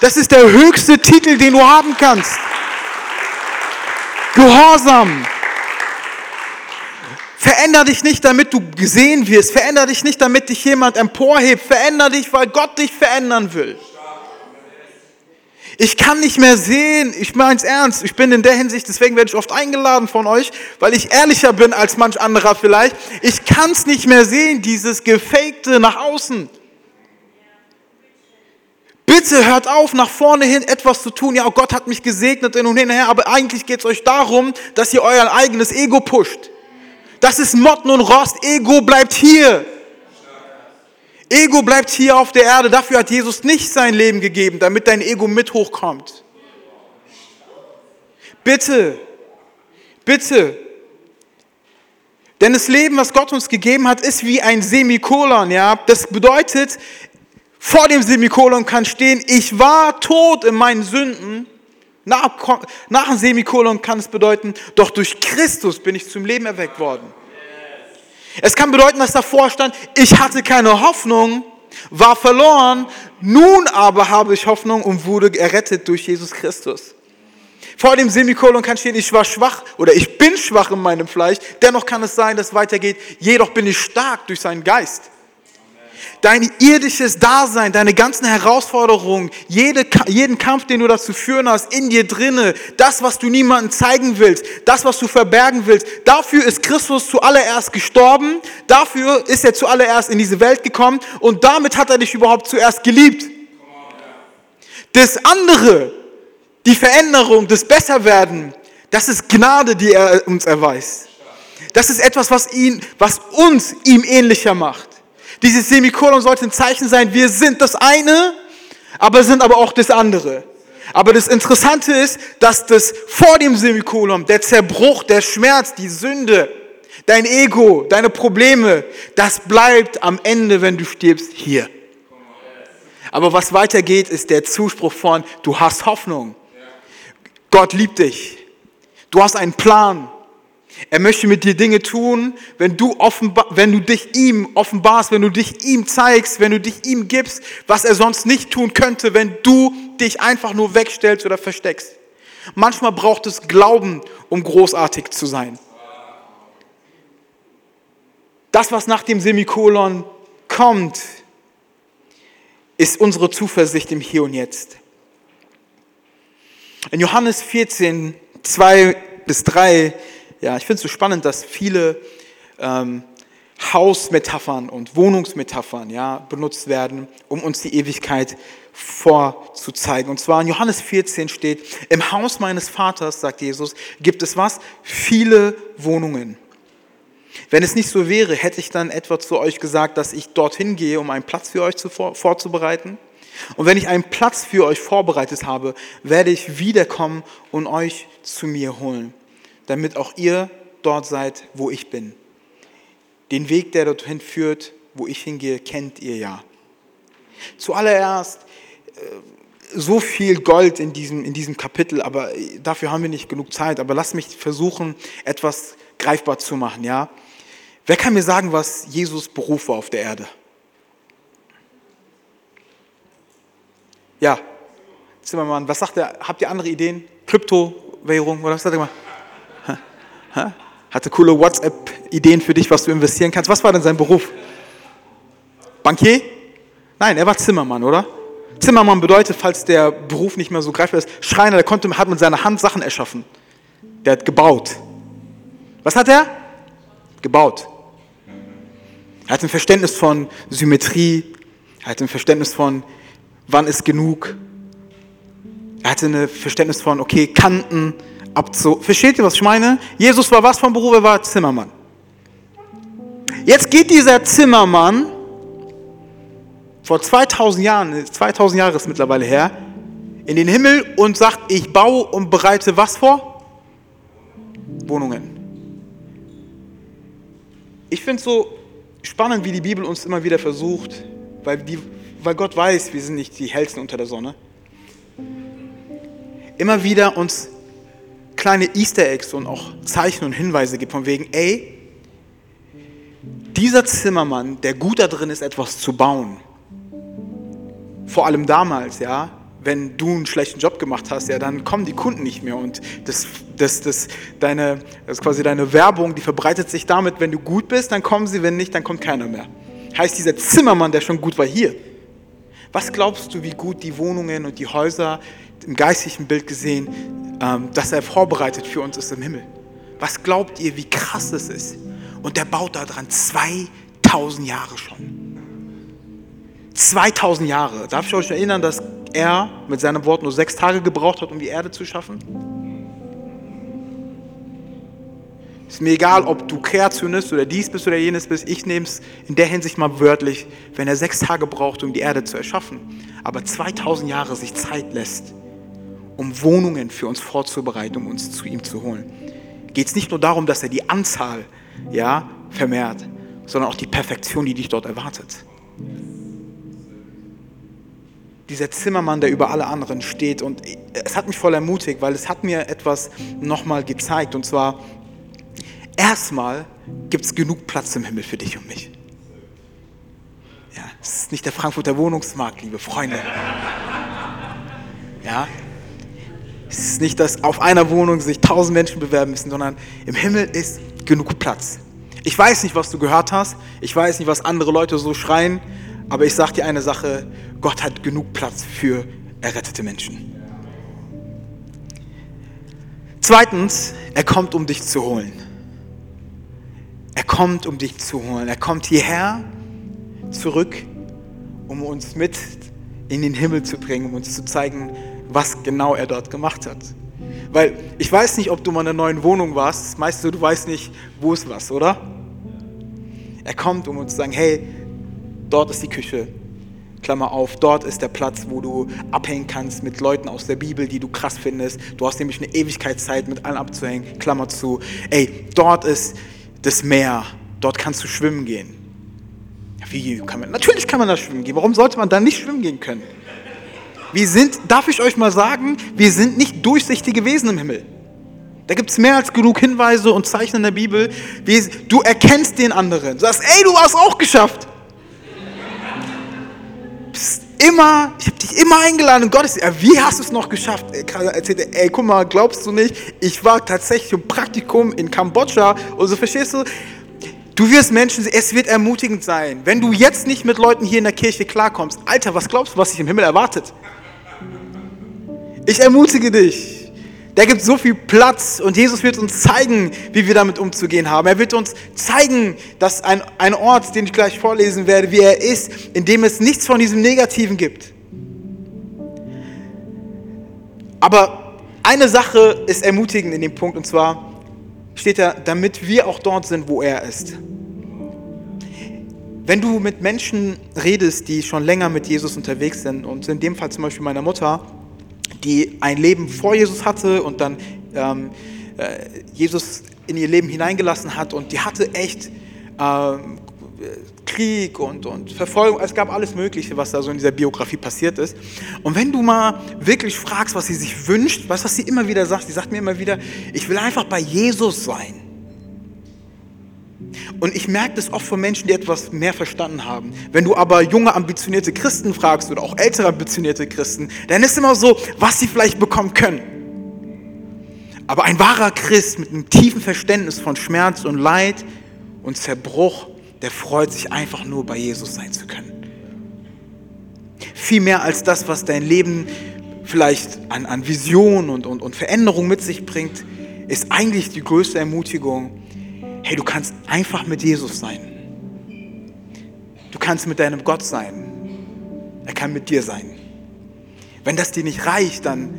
Das ist der höchste Titel, den du haben kannst. Gehorsam. Veränder dich nicht, damit du gesehen wirst. Veränder dich nicht, damit dich jemand emporhebt. Veränder dich, weil Gott dich verändern will. Ich kann nicht mehr sehen, ich meine es ernst, ich bin in der Hinsicht, deswegen werde ich oft eingeladen von euch, weil ich ehrlicher bin als manch anderer vielleicht. Ich kann es nicht mehr sehen, dieses Gefakte nach außen. Bitte hört auf, nach vorne hin etwas zu tun. Ja, Gott hat mich gesegnet hin und her, aber eigentlich geht es euch darum, dass ihr euer eigenes Ego pusht. Das ist Motten und Rost. Ego bleibt hier. Ego bleibt hier auf der Erde. Dafür hat Jesus nicht sein Leben gegeben, damit dein Ego mit hochkommt. Bitte, bitte. Denn das Leben, was Gott uns gegeben hat, ist wie ein Semikolon. Ja? Das bedeutet, vor dem Semikolon kann stehen, ich war tot in meinen Sünden. Nach, nach dem Semikolon kann es bedeuten, doch durch Christus bin ich zum Leben erweckt worden. Es kann bedeuten, dass davor stand, ich hatte keine Hoffnung, war verloren, nun aber habe ich Hoffnung und wurde errettet durch Jesus Christus. Vor dem Semikolon kann stehen, ich war schwach oder ich bin schwach in meinem Fleisch, dennoch kann es sein, dass es weitergeht, jedoch bin ich stark durch seinen Geist dein irdisches Dasein, deine ganzen Herausforderungen, jede, jeden Kampf, den du dazu führen hast, in dir drinne, das, was du niemandem zeigen willst, das, was du verbergen willst, dafür ist Christus zuallererst gestorben, dafür ist er zuallererst in diese Welt gekommen und damit hat er dich überhaupt zuerst geliebt. Das andere, die Veränderung, das Besserwerden, das ist Gnade, die er uns erweist. Das ist etwas, was ihn, was uns ihm ähnlicher macht. Dieses Semikolon sollte ein Zeichen sein, wir sind das eine, aber sind aber auch das andere. Aber das Interessante ist, dass das vor dem Semikolon, der Zerbruch, der Schmerz, die Sünde, dein Ego, deine Probleme, das bleibt am Ende, wenn du stirbst, hier. Aber was weitergeht, ist der Zuspruch von, du hast Hoffnung. Gott liebt dich. Du hast einen Plan. Er möchte mit dir Dinge tun, wenn du, offenbar, wenn du dich ihm offenbarst, wenn du dich ihm zeigst, wenn du dich ihm gibst, was er sonst nicht tun könnte, wenn du dich einfach nur wegstellst oder versteckst. Manchmal braucht es Glauben, um großartig zu sein. Das, was nach dem Semikolon kommt, ist unsere Zuversicht im Hier und Jetzt. In Johannes 14, 2 bis 3 ja, ich finde es so spannend, dass viele ähm, Hausmetaphern und Wohnungsmetaphern ja, benutzt werden, um uns die Ewigkeit vorzuzeigen. Und zwar in Johannes 14 steht, im Haus meines Vaters, sagt Jesus, gibt es was? Viele Wohnungen. Wenn es nicht so wäre, hätte ich dann etwa zu euch gesagt, dass ich dorthin gehe, um einen Platz für euch zu, vorzubereiten? Und wenn ich einen Platz für euch vorbereitet habe, werde ich wiederkommen und euch zu mir holen damit auch ihr dort seid, wo ich bin. Den Weg, der dorthin führt, wo ich hingehe, kennt ihr ja. Zuallererst, äh, so viel Gold in diesem, in diesem Kapitel, aber dafür haben wir nicht genug Zeit. Aber lass mich versuchen, etwas greifbar zu machen. Ja? Wer kann mir sagen, was Jesus Beruf war auf der Erde? Ja, Zimmermann, was sagt er? Habt ihr andere Ideen? Kryptowährung oder was sagt ihr mal? Hatte coole WhatsApp-Ideen für dich, was du investieren kannst. Was war denn sein Beruf? Bankier? Nein, er war Zimmermann, oder? Zimmermann bedeutet, falls der Beruf nicht mehr so greifbar ist, Schreiner, der konnte, hat mit seiner Hand Sachen erschaffen. Der hat gebaut. Was hat er? Gebaut. Er hat ein Verständnis von Symmetrie, er hat ein Verständnis von, wann ist genug. Er hatte ein Verständnis von, okay, Kanten, abzu... Versteht ihr, was ich meine? Jesus war was vom Beruf? Er war Zimmermann. Jetzt geht dieser Zimmermann, vor 2000 Jahren, 2000 Jahre ist mittlerweile her, in den Himmel und sagt, ich baue und bereite was vor? Wohnungen. Ich finde es so spannend, wie die Bibel uns immer wieder versucht, weil, die, weil Gott weiß, wir sind nicht die hellsten unter der Sonne, immer wieder uns kleine Easter Eggs und auch Zeichen und Hinweise gibt, von wegen, ey, dieser Zimmermann, der gut da drin ist, etwas zu bauen, vor allem damals, ja, wenn du einen schlechten Job gemacht hast, ja, dann kommen die Kunden nicht mehr und das, das, das, deine, das ist quasi deine Werbung, die verbreitet sich damit, wenn du gut bist, dann kommen sie, wenn nicht, dann kommt keiner mehr. Heißt dieser Zimmermann, der schon gut war hier. Was glaubst du, wie gut die Wohnungen und die Häuser im geistlichen Bild gesehen ähm, dass er vorbereitet für uns ist im Himmel. Was glaubt ihr, wie krass es ist? Und der baut da dran 2000 Jahre schon. 2000 Jahre. Darf ich euch erinnern, dass er mit seinem Wort nur sechs Tage gebraucht hat, um die Erde zu schaffen? Ist mir egal, ob du Kreationist oder dies bist oder jenes bist. Ich nehme es in der Hinsicht mal wörtlich, wenn er sechs Tage braucht, um die Erde zu erschaffen, aber 2000 Jahre sich Zeit lässt, um Wohnungen für uns vorzubereiten, um uns zu ihm zu holen. Geht es nicht nur darum, dass er die Anzahl ja, vermehrt, sondern auch die Perfektion, die dich dort erwartet. Dieser Zimmermann, der über alle anderen steht. Und es hat mich voll ermutigt, weil es hat mir etwas nochmal gezeigt. Und zwar, erstmal gibt es genug Platz im Himmel für dich und mich. Ja, Es ist nicht der Frankfurter Wohnungsmarkt, liebe Freunde. Ja? Es ist nicht, dass auf einer Wohnung sich tausend Menschen bewerben müssen, sondern im Himmel ist genug Platz. Ich weiß nicht, was du gehört hast. Ich weiß nicht, was andere Leute so schreien. Aber ich sage dir eine Sache. Gott hat genug Platz für errettete Menschen. Zweitens, er kommt, um dich zu holen. Er kommt, um dich zu holen. Er kommt hierher zurück, um uns mit in den Himmel zu bringen, um uns zu zeigen, was genau er dort gemacht hat. Weil ich weiß nicht, ob du mal in einer neuen Wohnung warst. Meist du, du weißt nicht, wo ist was, oder? Er kommt, um uns zu sagen, hey, dort ist die Küche. Klammer auf, dort ist der Platz, wo du abhängen kannst mit Leuten aus der Bibel, die du krass findest. Du hast nämlich eine Ewigkeitszeit mit allen abzuhängen. Klammer zu. Ey, dort ist das Meer. Dort kannst du schwimmen gehen. Wie kann man? Natürlich kann man da schwimmen gehen. Warum sollte man da nicht schwimmen gehen können? Wir sind, darf ich euch mal sagen, wir sind nicht durchsichtige Wesen im Himmel. Da gibt es mehr als genug Hinweise und Zeichen in der Bibel. Wir, du erkennst den anderen. Du sagst, ey, du hast auch geschafft. Bist immer, ich habe dich immer eingeladen und Gott ist, wie hast du es noch geschafft? Er erzählte, ey, guck mal, glaubst du nicht? Ich war tatsächlich im Praktikum in Kambodscha und so verstehst du, Du wirst Menschen, es wird ermutigend sein. Wenn du jetzt nicht mit Leuten hier in der Kirche klarkommst, Alter, was glaubst du, was dich im Himmel erwartet? Ich ermutige dich. Da gibt so viel Platz und Jesus wird uns zeigen, wie wir damit umzugehen haben. Er wird uns zeigen, dass ein, ein Ort, den ich gleich vorlesen werde, wie er ist, in dem es nichts von diesem Negativen gibt. Aber eine Sache ist ermutigend in dem Punkt und zwar, steht da, damit wir auch dort sind, wo er ist. Wenn du mit Menschen redest, die schon länger mit Jesus unterwegs sind, und in dem Fall zum Beispiel meiner Mutter, die ein Leben vor Jesus hatte und dann ähm, äh, Jesus in ihr Leben hineingelassen hat und die hatte echt ähm, Krieg und, und Verfolgung, es gab alles Mögliche, was da so in dieser Biografie passiert ist. Und wenn du mal wirklich fragst, was sie sich wünscht, du, was sie immer wieder sagt? Sie sagt mir immer wieder, ich will einfach bei Jesus sein. Und ich merke das oft von Menschen, die etwas mehr verstanden haben. Wenn du aber junge, ambitionierte Christen fragst oder auch ältere, ambitionierte Christen, dann ist immer so, was sie vielleicht bekommen können. Aber ein wahrer Christ mit einem tiefen Verständnis von Schmerz und Leid und Zerbruch der freut sich einfach nur bei Jesus sein zu können. Viel mehr als das, was dein Leben vielleicht an, an Vision und, und, und Veränderung mit sich bringt, ist eigentlich die größte Ermutigung, hey, du kannst einfach mit Jesus sein. Du kannst mit deinem Gott sein. Er kann mit dir sein. Wenn das dir nicht reicht, dann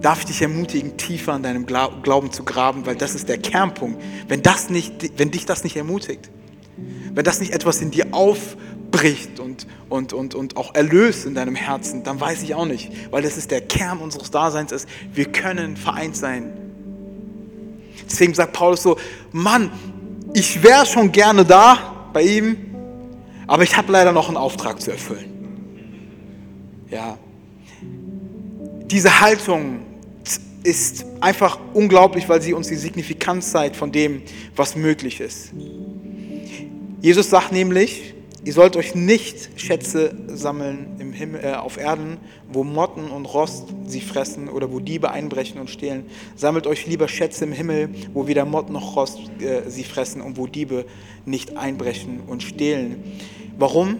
darf ich dich ermutigen, tiefer an deinem Glauben zu graben, weil das ist der Kernpunkt. Wenn, das nicht, wenn dich das nicht ermutigt, wenn das nicht etwas in dir aufbricht und, und, und, und auch erlöst in deinem Herzen, dann weiß ich auch nicht, weil das ist der Kern unseres Daseins ist. Wir können vereint sein. Deswegen sagt Paulus so, Mann, ich wäre schon gerne da bei ihm, aber ich habe leider noch einen Auftrag zu erfüllen. Ja. Diese Haltung ist einfach unglaublich, weil sie uns die Signifikanz zeigt von dem, was möglich ist. Jesus sagt nämlich, ihr sollt euch nicht Schätze sammeln im Himmel, äh, auf Erden, wo Motten und Rost sie fressen oder wo Diebe einbrechen und stehlen. Sammelt euch lieber Schätze im Himmel, wo weder Motten noch Rost äh, sie fressen und wo Diebe nicht einbrechen und stehlen. Warum?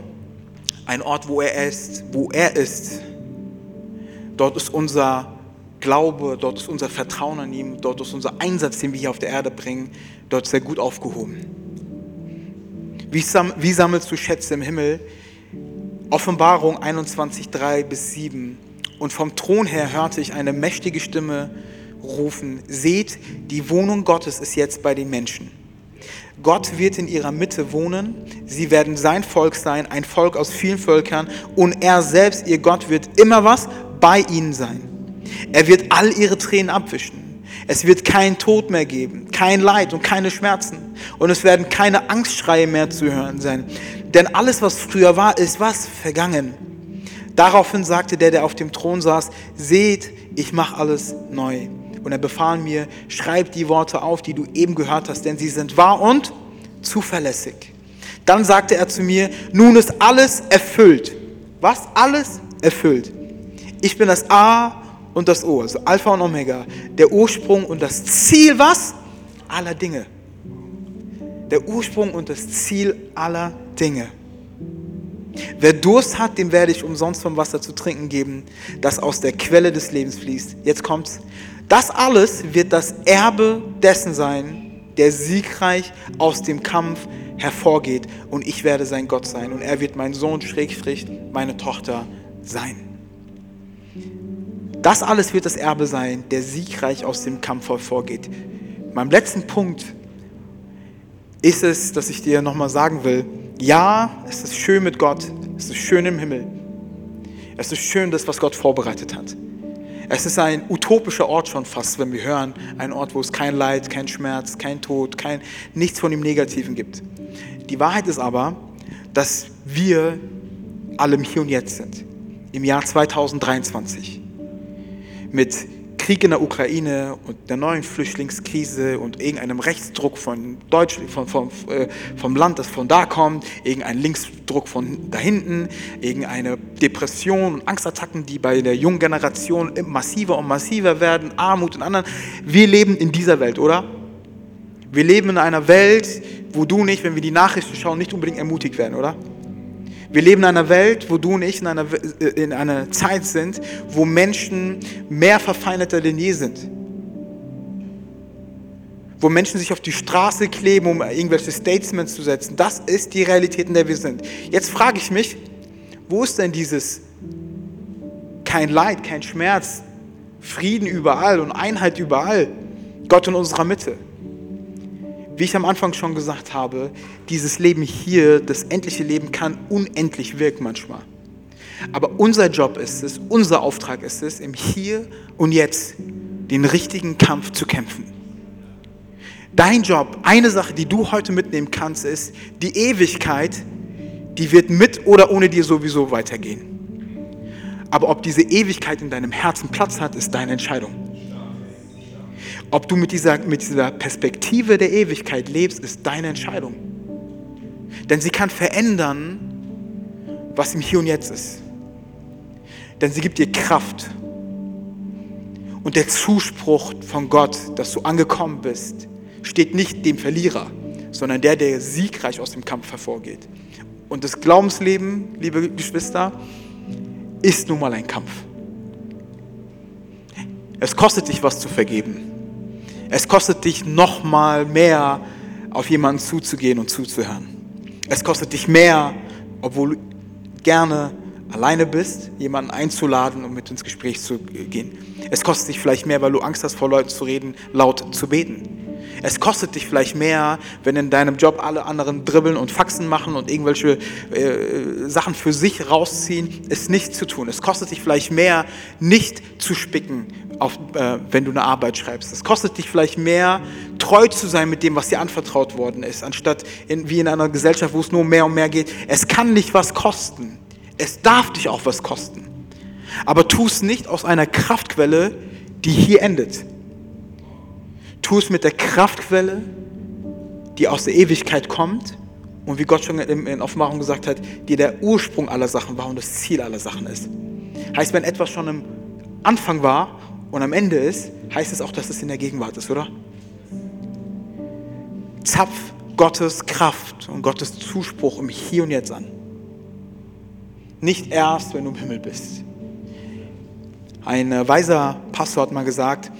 Ein Ort, wo er ist, wo er ist. Dort ist unser Glaube, dort ist unser Vertrauen an ihm, dort ist unser Einsatz, den wir hier auf der Erde bringen, dort ist er gut aufgehoben. Wie, sam wie sammelst du Schätze im Himmel? Offenbarung 21, 3 bis 7. Und vom Thron her hörte ich eine mächtige Stimme rufen, seht, die Wohnung Gottes ist jetzt bei den Menschen. Gott wird in ihrer Mitte wohnen, sie werden sein Volk sein, ein Volk aus vielen Völkern, und er selbst, ihr Gott, wird immer was bei ihnen sein. Er wird all ihre Tränen abwischen. Es wird keinen Tod mehr geben, kein Leid und keine Schmerzen. Und es werden keine Angstschreie mehr zu hören sein. Denn alles, was früher war, ist was? Vergangen. Daraufhin sagte der, der auf dem Thron saß, seht, ich mache alles neu. Und er befahl mir, schreib die Worte auf, die du eben gehört hast, denn sie sind wahr und zuverlässig. Dann sagte er zu mir, nun ist alles erfüllt. Was? Alles erfüllt. Ich bin das A und das O, also Alpha und Omega, der Ursprung und das Ziel, was? Aller Dinge. Der Ursprung und das Ziel aller Dinge. Wer Durst hat, dem werde ich umsonst vom Wasser zu trinken geben, das aus der Quelle des Lebens fließt. Jetzt kommt's. Das alles wird das Erbe dessen sein, der siegreich aus dem Kampf hervorgeht. Und ich werde sein Gott sein. Und er wird mein Sohn, Schrägstrich, meine Tochter sein. Das alles wird das Erbe sein, der siegreich aus dem Kampf hervorgeht. Mein letzten Punkt ist es, dass ich dir nochmal sagen will, ja, es ist schön mit Gott, es ist schön im Himmel. Es ist schön, das, was Gott vorbereitet hat. Es ist ein utopischer Ort schon fast, wenn wir hören, ein Ort, wo es kein Leid, kein Schmerz, kein Tod, kein, nichts von dem Negativen gibt. Die Wahrheit ist aber, dass wir alle im Hier und Jetzt sind, im Jahr 2023, mit Krieg in der Ukraine und der neuen Flüchtlingskrise und irgendeinem Rechtsdruck von Deutschland, von, von, äh, vom Land, das von da kommt, irgendein Linksdruck von da hinten, irgendeine Depression und Angstattacken, die bei der jungen Generation massiver und massiver werden, Armut und anderen. Wir leben in dieser Welt, oder? Wir leben in einer Welt, wo du nicht, wenn wir die Nachrichten schauen, nicht unbedingt ermutigt werden, oder? Wir leben in einer Welt, wo du und ich in einer, äh, in einer Zeit sind, wo Menschen mehr verfeindeter denn je sind. Wo Menschen sich auf die Straße kleben, um irgendwelche Statements zu setzen. Das ist die Realität, in der wir sind. Jetzt frage ich mich, wo ist denn dieses kein Leid, kein Schmerz, Frieden überall und Einheit überall? Gott in unserer Mitte wie ich am Anfang schon gesagt habe, dieses Leben hier, das endliche Leben kann unendlich wirken manchmal. Aber unser Job ist es, unser Auftrag ist es, im Hier und Jetzt den richtigen Kampf zu kämpfen. Dein Job, eine Sache, die du heute mitnehmen kannst, ist, die Ewigkeit, die wird mit oder ohne dir sowieso weitergehen. Aber ob diese Ewigkeit in deinem Herzen Platz hat, ist deine Entscheidung. Ob du mit dieser, mit dieser Perspektive der Ewigkeit lebst, ist deine Entscheidung. Denn sie kann verändern, was im Hier und Jetzt ist. Denn sie gibt dir Kraft. Und der Zuspruch von Gott, dass du angekommen bist, steht nicht dem Verlierer, sondern der, der siegreich aus dem Kampf hervorgeht. Und das Glaubensleben, liebe Geschwister, ist nun mal ein Kampf. Es kostet dich was zu vergeben. Es kostet dich noch mal mehr, auf jemanden zuzugehen und zuzuhören. Es kostet dich mehr, obwohl du gerne alleine bist, jemanden einzuladen und mit ins Gespräch zu gehen. Es kostet dich vielleicht mehr, weil du Angst hast, vor Leuten zu reden, laut zu beten. Es kostet dich vielleicht mehr, wenn in deinem Job alle anderen dribbeln und Faxen machen und irgendwelche äh, Sachen für sich rausziehen, es nicht zu tun. Es kostet dich vielleicht mehr, nicht zu spicken, auf, äh, wenn du eine Arbeit schreibst. Es kostet dich vielleicht mehr, treu zu sein mit dem, was dir anvertraut worden ist, anstatt in, wie in einer Gesellschaft, wo es nur mehr und mehr geht. Es kann dich was kosten. Es darf dich auch was kosten. Aber tu es nicht aus einer Kraftquelle, die hier endet. Tu es mit der Kraftquelle, die aus der Ewigkeit kommt und wie Gott schon in Offenbarung gesagt hat, die der Ursprung aller Sachen war und das Ziel aller Sachen ist. Heißt, wenn etwas schon im Anfang war und am Ende ist, heißt es auch, dass es in der Gegenwart ist, oder? Zapf Gottes Kraft und Gottes Zuspruch im Hier und Jetzt an. Nicht erst, wenn du im Himmel bist. Ein äh, weiser Pastor hat mal gesagt,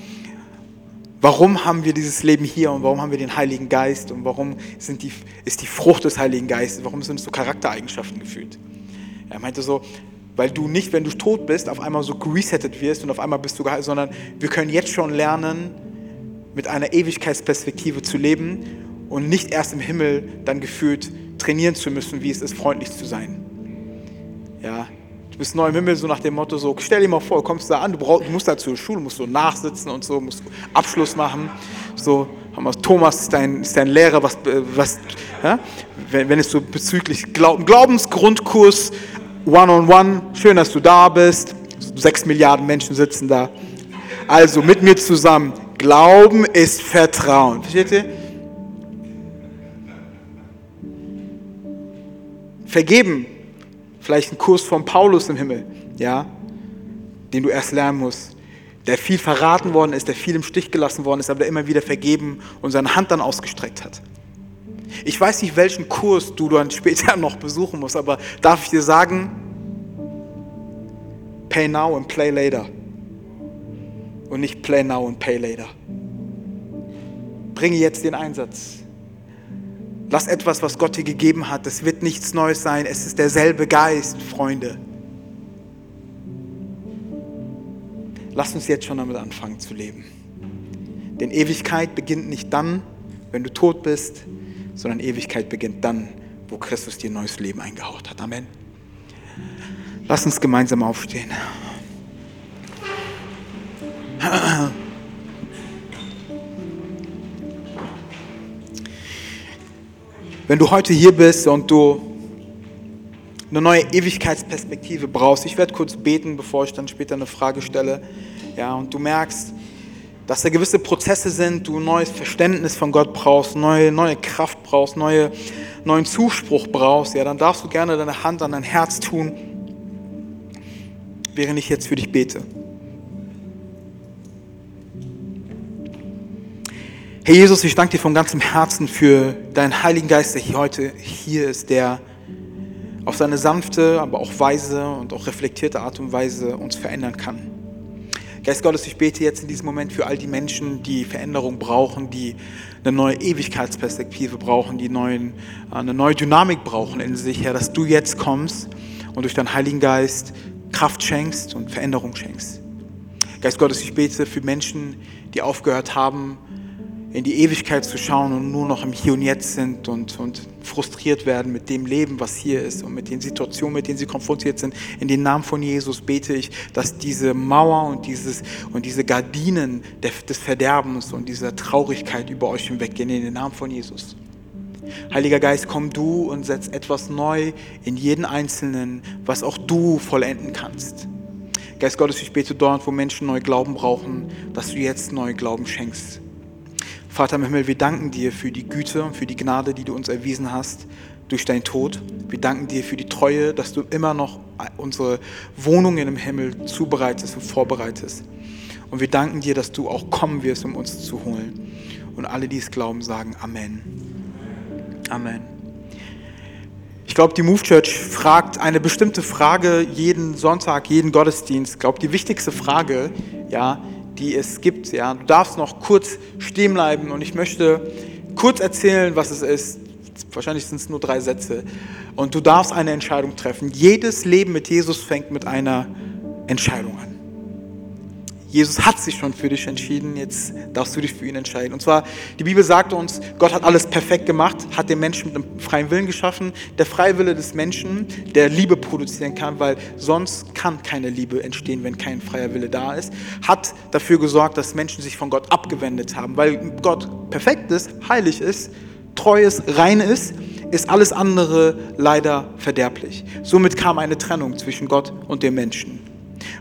Warum haben wir dieses Leben hier und warum haben wir den Heiligen Geist und warum sind die, ist die Frucht des Heiligen Geistes, warum sind es so Charaktereigenschaften gefühlt? Er meinte so, weil du nicht, wenn du tot bist, auf einmal so geresettet wirst und auf einmal bist du geheilt, sondern wir können jetzt schon lernen, mit einer Ewigkeitsperspektive zu leben und nicht erst im Himmel dann gefühlt trainieren zu müssen, wie es ist, freundlich zu sein. Ja, Du bist neu im Himmel, so nach dem Motto, so stell dir mal vor, du kommst da an, du, brauchst, du musst da zur Schule, musst so nachsitzen und so, musst Abschluss machen. So, Thomas ist dein, ist dein Lehrer, was, was ja? wenn, wenn es so bezüglich Glaub, Glaubensgrundkurs, One-on-One, -on -one, schön, dass du da bist. Sechs Milliarden Menschen sitzen da. Also mit mir zusammen, Glauben ist Vertrauen. Versteht ihr? vergeben. Vielleicht ein Kurs von Paulus im Himmel, ja, den du erst lernen musst. Der viel verraten worden ist, der viel im Stich gelassen worden ist, aber der immer wieder vergeben und seine Hand dann ausgestreckt hat. Ich weiß nicht, welchen Kurs du dann später noch besuchen musst, aber darf ich dir sagen, pay now and play later. Und nicht play now and pay later. Bringe jetzt den Einsatz. Lass etwas, was Gott dir gegeben hat, es wird nichts Neues sein. Es ist derselbe Geist, Freunde. Lass uns jetzt schon damit anfangen zu leben. Denn Ewigkeit beginnt nicht dann, wenn du tot bist, sondern Ewigkeit beginnt dann, wo Christus dir neues Leben eingehaut hat. Amen. Lass uns gemeinsam aufstehen. Wenn du heute hier bist und du eine neue Ewigkeitsperspektive brauchst, ich werde kurz beten, bevor ich dann später eine Frage stelle, ja, und du merkst, dass da gewisse Prozesse sind, du ein neues Verständnis von Gott brauchst, neue, neue Kraft brauchst, neue, neuen Zuspruch brauchst, ja, dann darfst du gerne deine Hand an dein Herz tun, während ich jetzt für dich bete. Herr Jesus, ich danke dir von ganzem Herzen für deinen Heiligen Geist, der heute hier ist, der auf seine sanfte, aber auch weise und auch reflektierte Art und Weise uns verändern kann. Geist Gottes, ich bete jetzt in diesem Moment für all die Menschen, die Veränderung brauchen, die eine neue Ewigkeitsperspektive brauchen, die neuen, eine neue Dynamik brauchen in sich, Herr, dass du jetzt kommst und durch deinen Heiligen Geist Kraft schenkst und Veränderung schenkst. Geist Gottes, ich bete für Menschen, die aufgehört haben, in die Ewigkeit zu schauen und nur noch im Hier und Jetzt sind und, und frustriert werden mit dem Leben, was hier ist und mit den Situationen, mit denen sie konfrontiert sind. In den Namen von Jesus bete ich, dass diese Mauer und, dieses, und diese Gardinen des Verderbens und dieser Traurigkeit über euch hinweggehen. In den Namen von Jesus. Heiliger Geist, komm du und setz etwas neu in jeden Einzelnen, was auch du vollenden kannst. Geist Gottes, ich bete dort, wo Menschen neu Glauben brauchen, dass du jetzt neu Glauben schenkst. Vater im Himmel, wir danken dir für die Güte und für die Gnade, die du uns erwiesen hast durch deinen Tod. Wir danken dir für die Treue, dass du immer noch unsere Wohnungen im Himmel zubereitest und vorbereitest. Und wir danken dir, dass du auch kommen wirst, um uns zu holen. Und alle, die es glauben, sagen Amen. Amen. Ich glaube, die Move Church fragt eine bestimmte Frage jeden Sonntag, jeden Gottesdienst. Ich glaube, die wichtigste Frage, ja, die es gibt. Ja. Du darfst noch kurz stehen bleiben und ich möchte kurz erzählen, was es ist. Wahrscheinlich sind es nur drei Sätze. Und du darfst eine Entscheidung treffen. Jedes Leben mit Jesus fängt mit einer Entscheidung an. Jesus hat sich schon für dich entschieden, jetzt darfst du dich für ihn entscheiden. Und zwar, die Bibel sagt uns, Gott hat alles perfekt gemacht, hat den Menschen mit einem freien Willen geschaffen. Der freie Wille des Menschen, der Liebe produzieren kann, weil sonst kann keine Liebe entstehen, wenn kein freier Wille da ist, hat dafür gesorgt, dass Menschen sich von Gott abgewendet haben, weil Gott perfekt ist, heilig ist, treu ist, rein ist ist alles andere leider verderblich. Somit kam eine Trennung zwischen Gott und dem Menschen.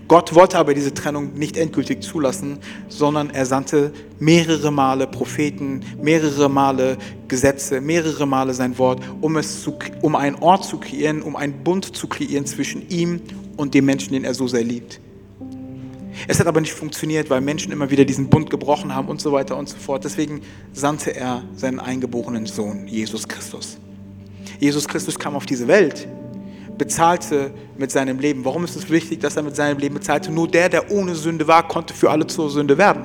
Gott wollte aber diese Trennung nicht endgültig zulassen, sondern er sandte mehrere Male Propheten, mehrere Male Gesetze, mehrere Male sein Wort, um, es zu, um einen Ort zu kreieren, um einen Bund zu kreieren zwischen ihm und dem Menschen, den er so sehr liebt. Es hat aber nicht funktioniert, weil Menschen immer wieder diesen Bund gebrochen haben und so weiter und so fort. Deswegen sandte er seinen eingeborenen Sohn, Jesus Christus. Jesus Christus kam auf diese Welt, bezahlte mit seinem Leben. Warum ist es wichtig, dass er mit seinem Leben bezahlte? Nur der, der ohne Sünde war, konnte für alle zur Sünde werden.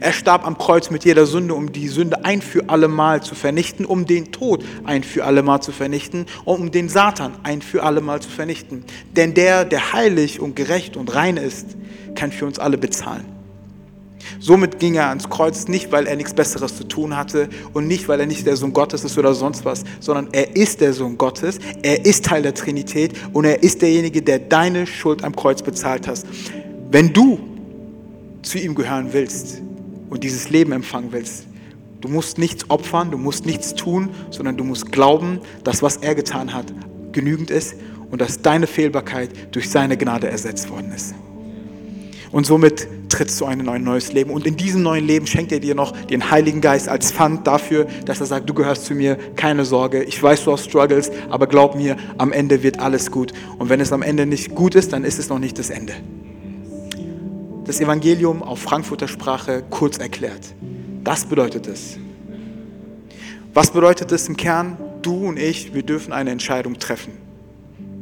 Er starb am Kreuz mit jeder Sünde, um die Sünde ein für alle Mal zu vernichten, um den Tod ein für alle Mal zu vernichten und um den Satan ein für alle Mal zu vernichten. Denn der, der heilig und gerecht und rein ist, kann für uns alle bezahlen. Somit ging er ans Kreuz nicht, weil er nichts Besseres zu tun hatte und nicht, weil er nicht der Sohn Gottes ist oder sonst was, sondern er ist der Sohn Gottes, er ist Teil der Trinität und er ist derjenige, der deine Schuld am Kreuz bezahlt hast. Wenn du zu ihm gehören willst und dieses Leben empfangen willst, du musst nichts opfern, du musst nichts tun, sondern du musst glauben, dass was er getan hat, genügend ist und dass deine Fehlbarkeit durch seine Gnade ersetzt worden ist. Und somit trittst du ein in ein neues Leben. Und in diesem neuen Leben schenkt er dir noch den Heiligen Geist als Pfand dafür, dass er sagt, du gehörst zu mir, keine Sorge. Ich weiß, du hast Struggles, aber glaub mir, am Ende wird alles gut. Und wenn es am Ende nicht gut ist, dann ist es noch nicht das Ende. Das Evangelium auf Frankfurter Sprache kurz erklärt. Das bedeutet es. Was bedeutet es im Kern? Du und ich, wir dürfen eine Entscheidung treffen.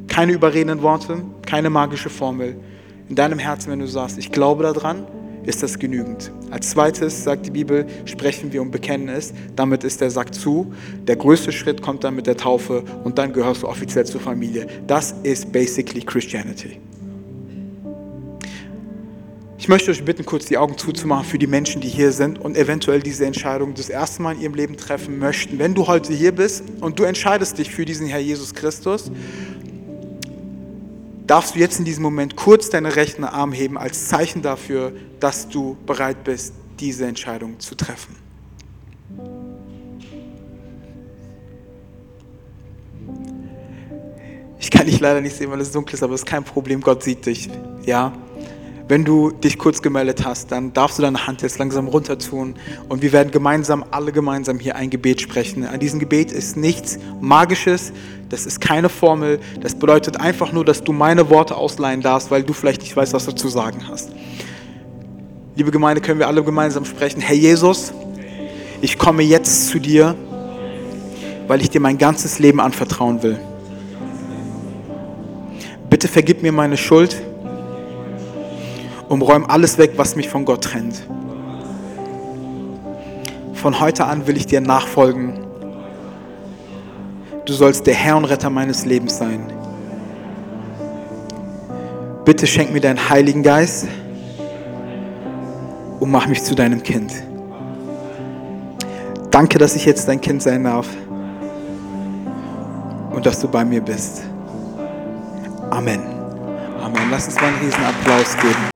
Keine überredenden Worte, keine magische Formel. In deinem Herzen, wenn du sagst, ich glaube daran, ist das genügend. Als zweites, sagt die Bibel, sprechen wir und bekennen es. Damit ist der Sack zu. Der größte Schritt kommt dann mit der Taufe und dann gehörst du offiziell zur Familie. Das ist basically Christianity. Ich möchte euch bitten, kurz die Augen zuzumachen für die Menschen, die hier sind und eventuell diese Entscheidung das erste Mal in ihrem Leben treffen möchten. Wenn du heute hier bist und du entscheidest dich für diesen Herr Jesus Christus, darfst du jetzt in diesem Moment kurz deine rechten Arm heben als Zeichen dafür, dass du bereit bist, diese Entscheidung zu treffen. Ich kann dich leider nicht sehen, weil es dunkel ist, aber es ist kein Problem, Gott sieht dich. Ja? Wenn du dich kurz gemeldet hast, dann darfst du deine Hand jetzt langsam runter tun und wir werden gemeinsam, alle gemeinsam hier ein Gebet sprechen. An diesem Gebet ist nichts Magisches, das ist keine Formel, das bedeutet einfach nur, dass du meine Worte ausleihen darfst, weil du vielleicht nicht weißt, was du zu sagen hast. Liebe Gemeinde, können wir alle gemeinsam sprechen. Herr Jesus, ich komme jetzt zu dir, weil ich dir mein ganzes Leben anvertrauen will. Bitte vergib mir meine Schuld und räum alles weg, was mich von Gott trennt. Von heute an will ich dir nachfolgen. Du sollst der Herr und Retter meines Lebens sein. Bitte schenk mir deinen Heiligen Geist und mach mich zu deinem Kind. Danke, dass ich jetzt dein Kind sein darf und dass du bei mir bist. Amen. Amen. Lass uns mal einen riesen Applaus geben.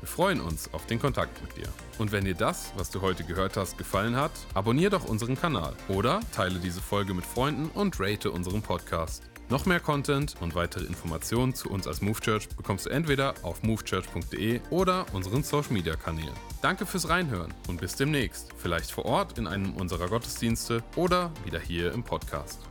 Wir freuen uns auf den Kontakt mit dir. Und wenn dir das, was du heute gehört hast, gefallen hat, abonniere doch unseren Kanal oder teile diese Folge mit Freunden und rate unseren Podcast. Noch mehr Content und weitere Informationen zu uns als Move Church bekommst du entweder auf movechurch.de oder unseren Social Media Kanälen. Danke fürs Reinhören und bis demnächst. Vielleicht vor Ort in einem unserer Gottesdienste oder wieder hier im Podcast.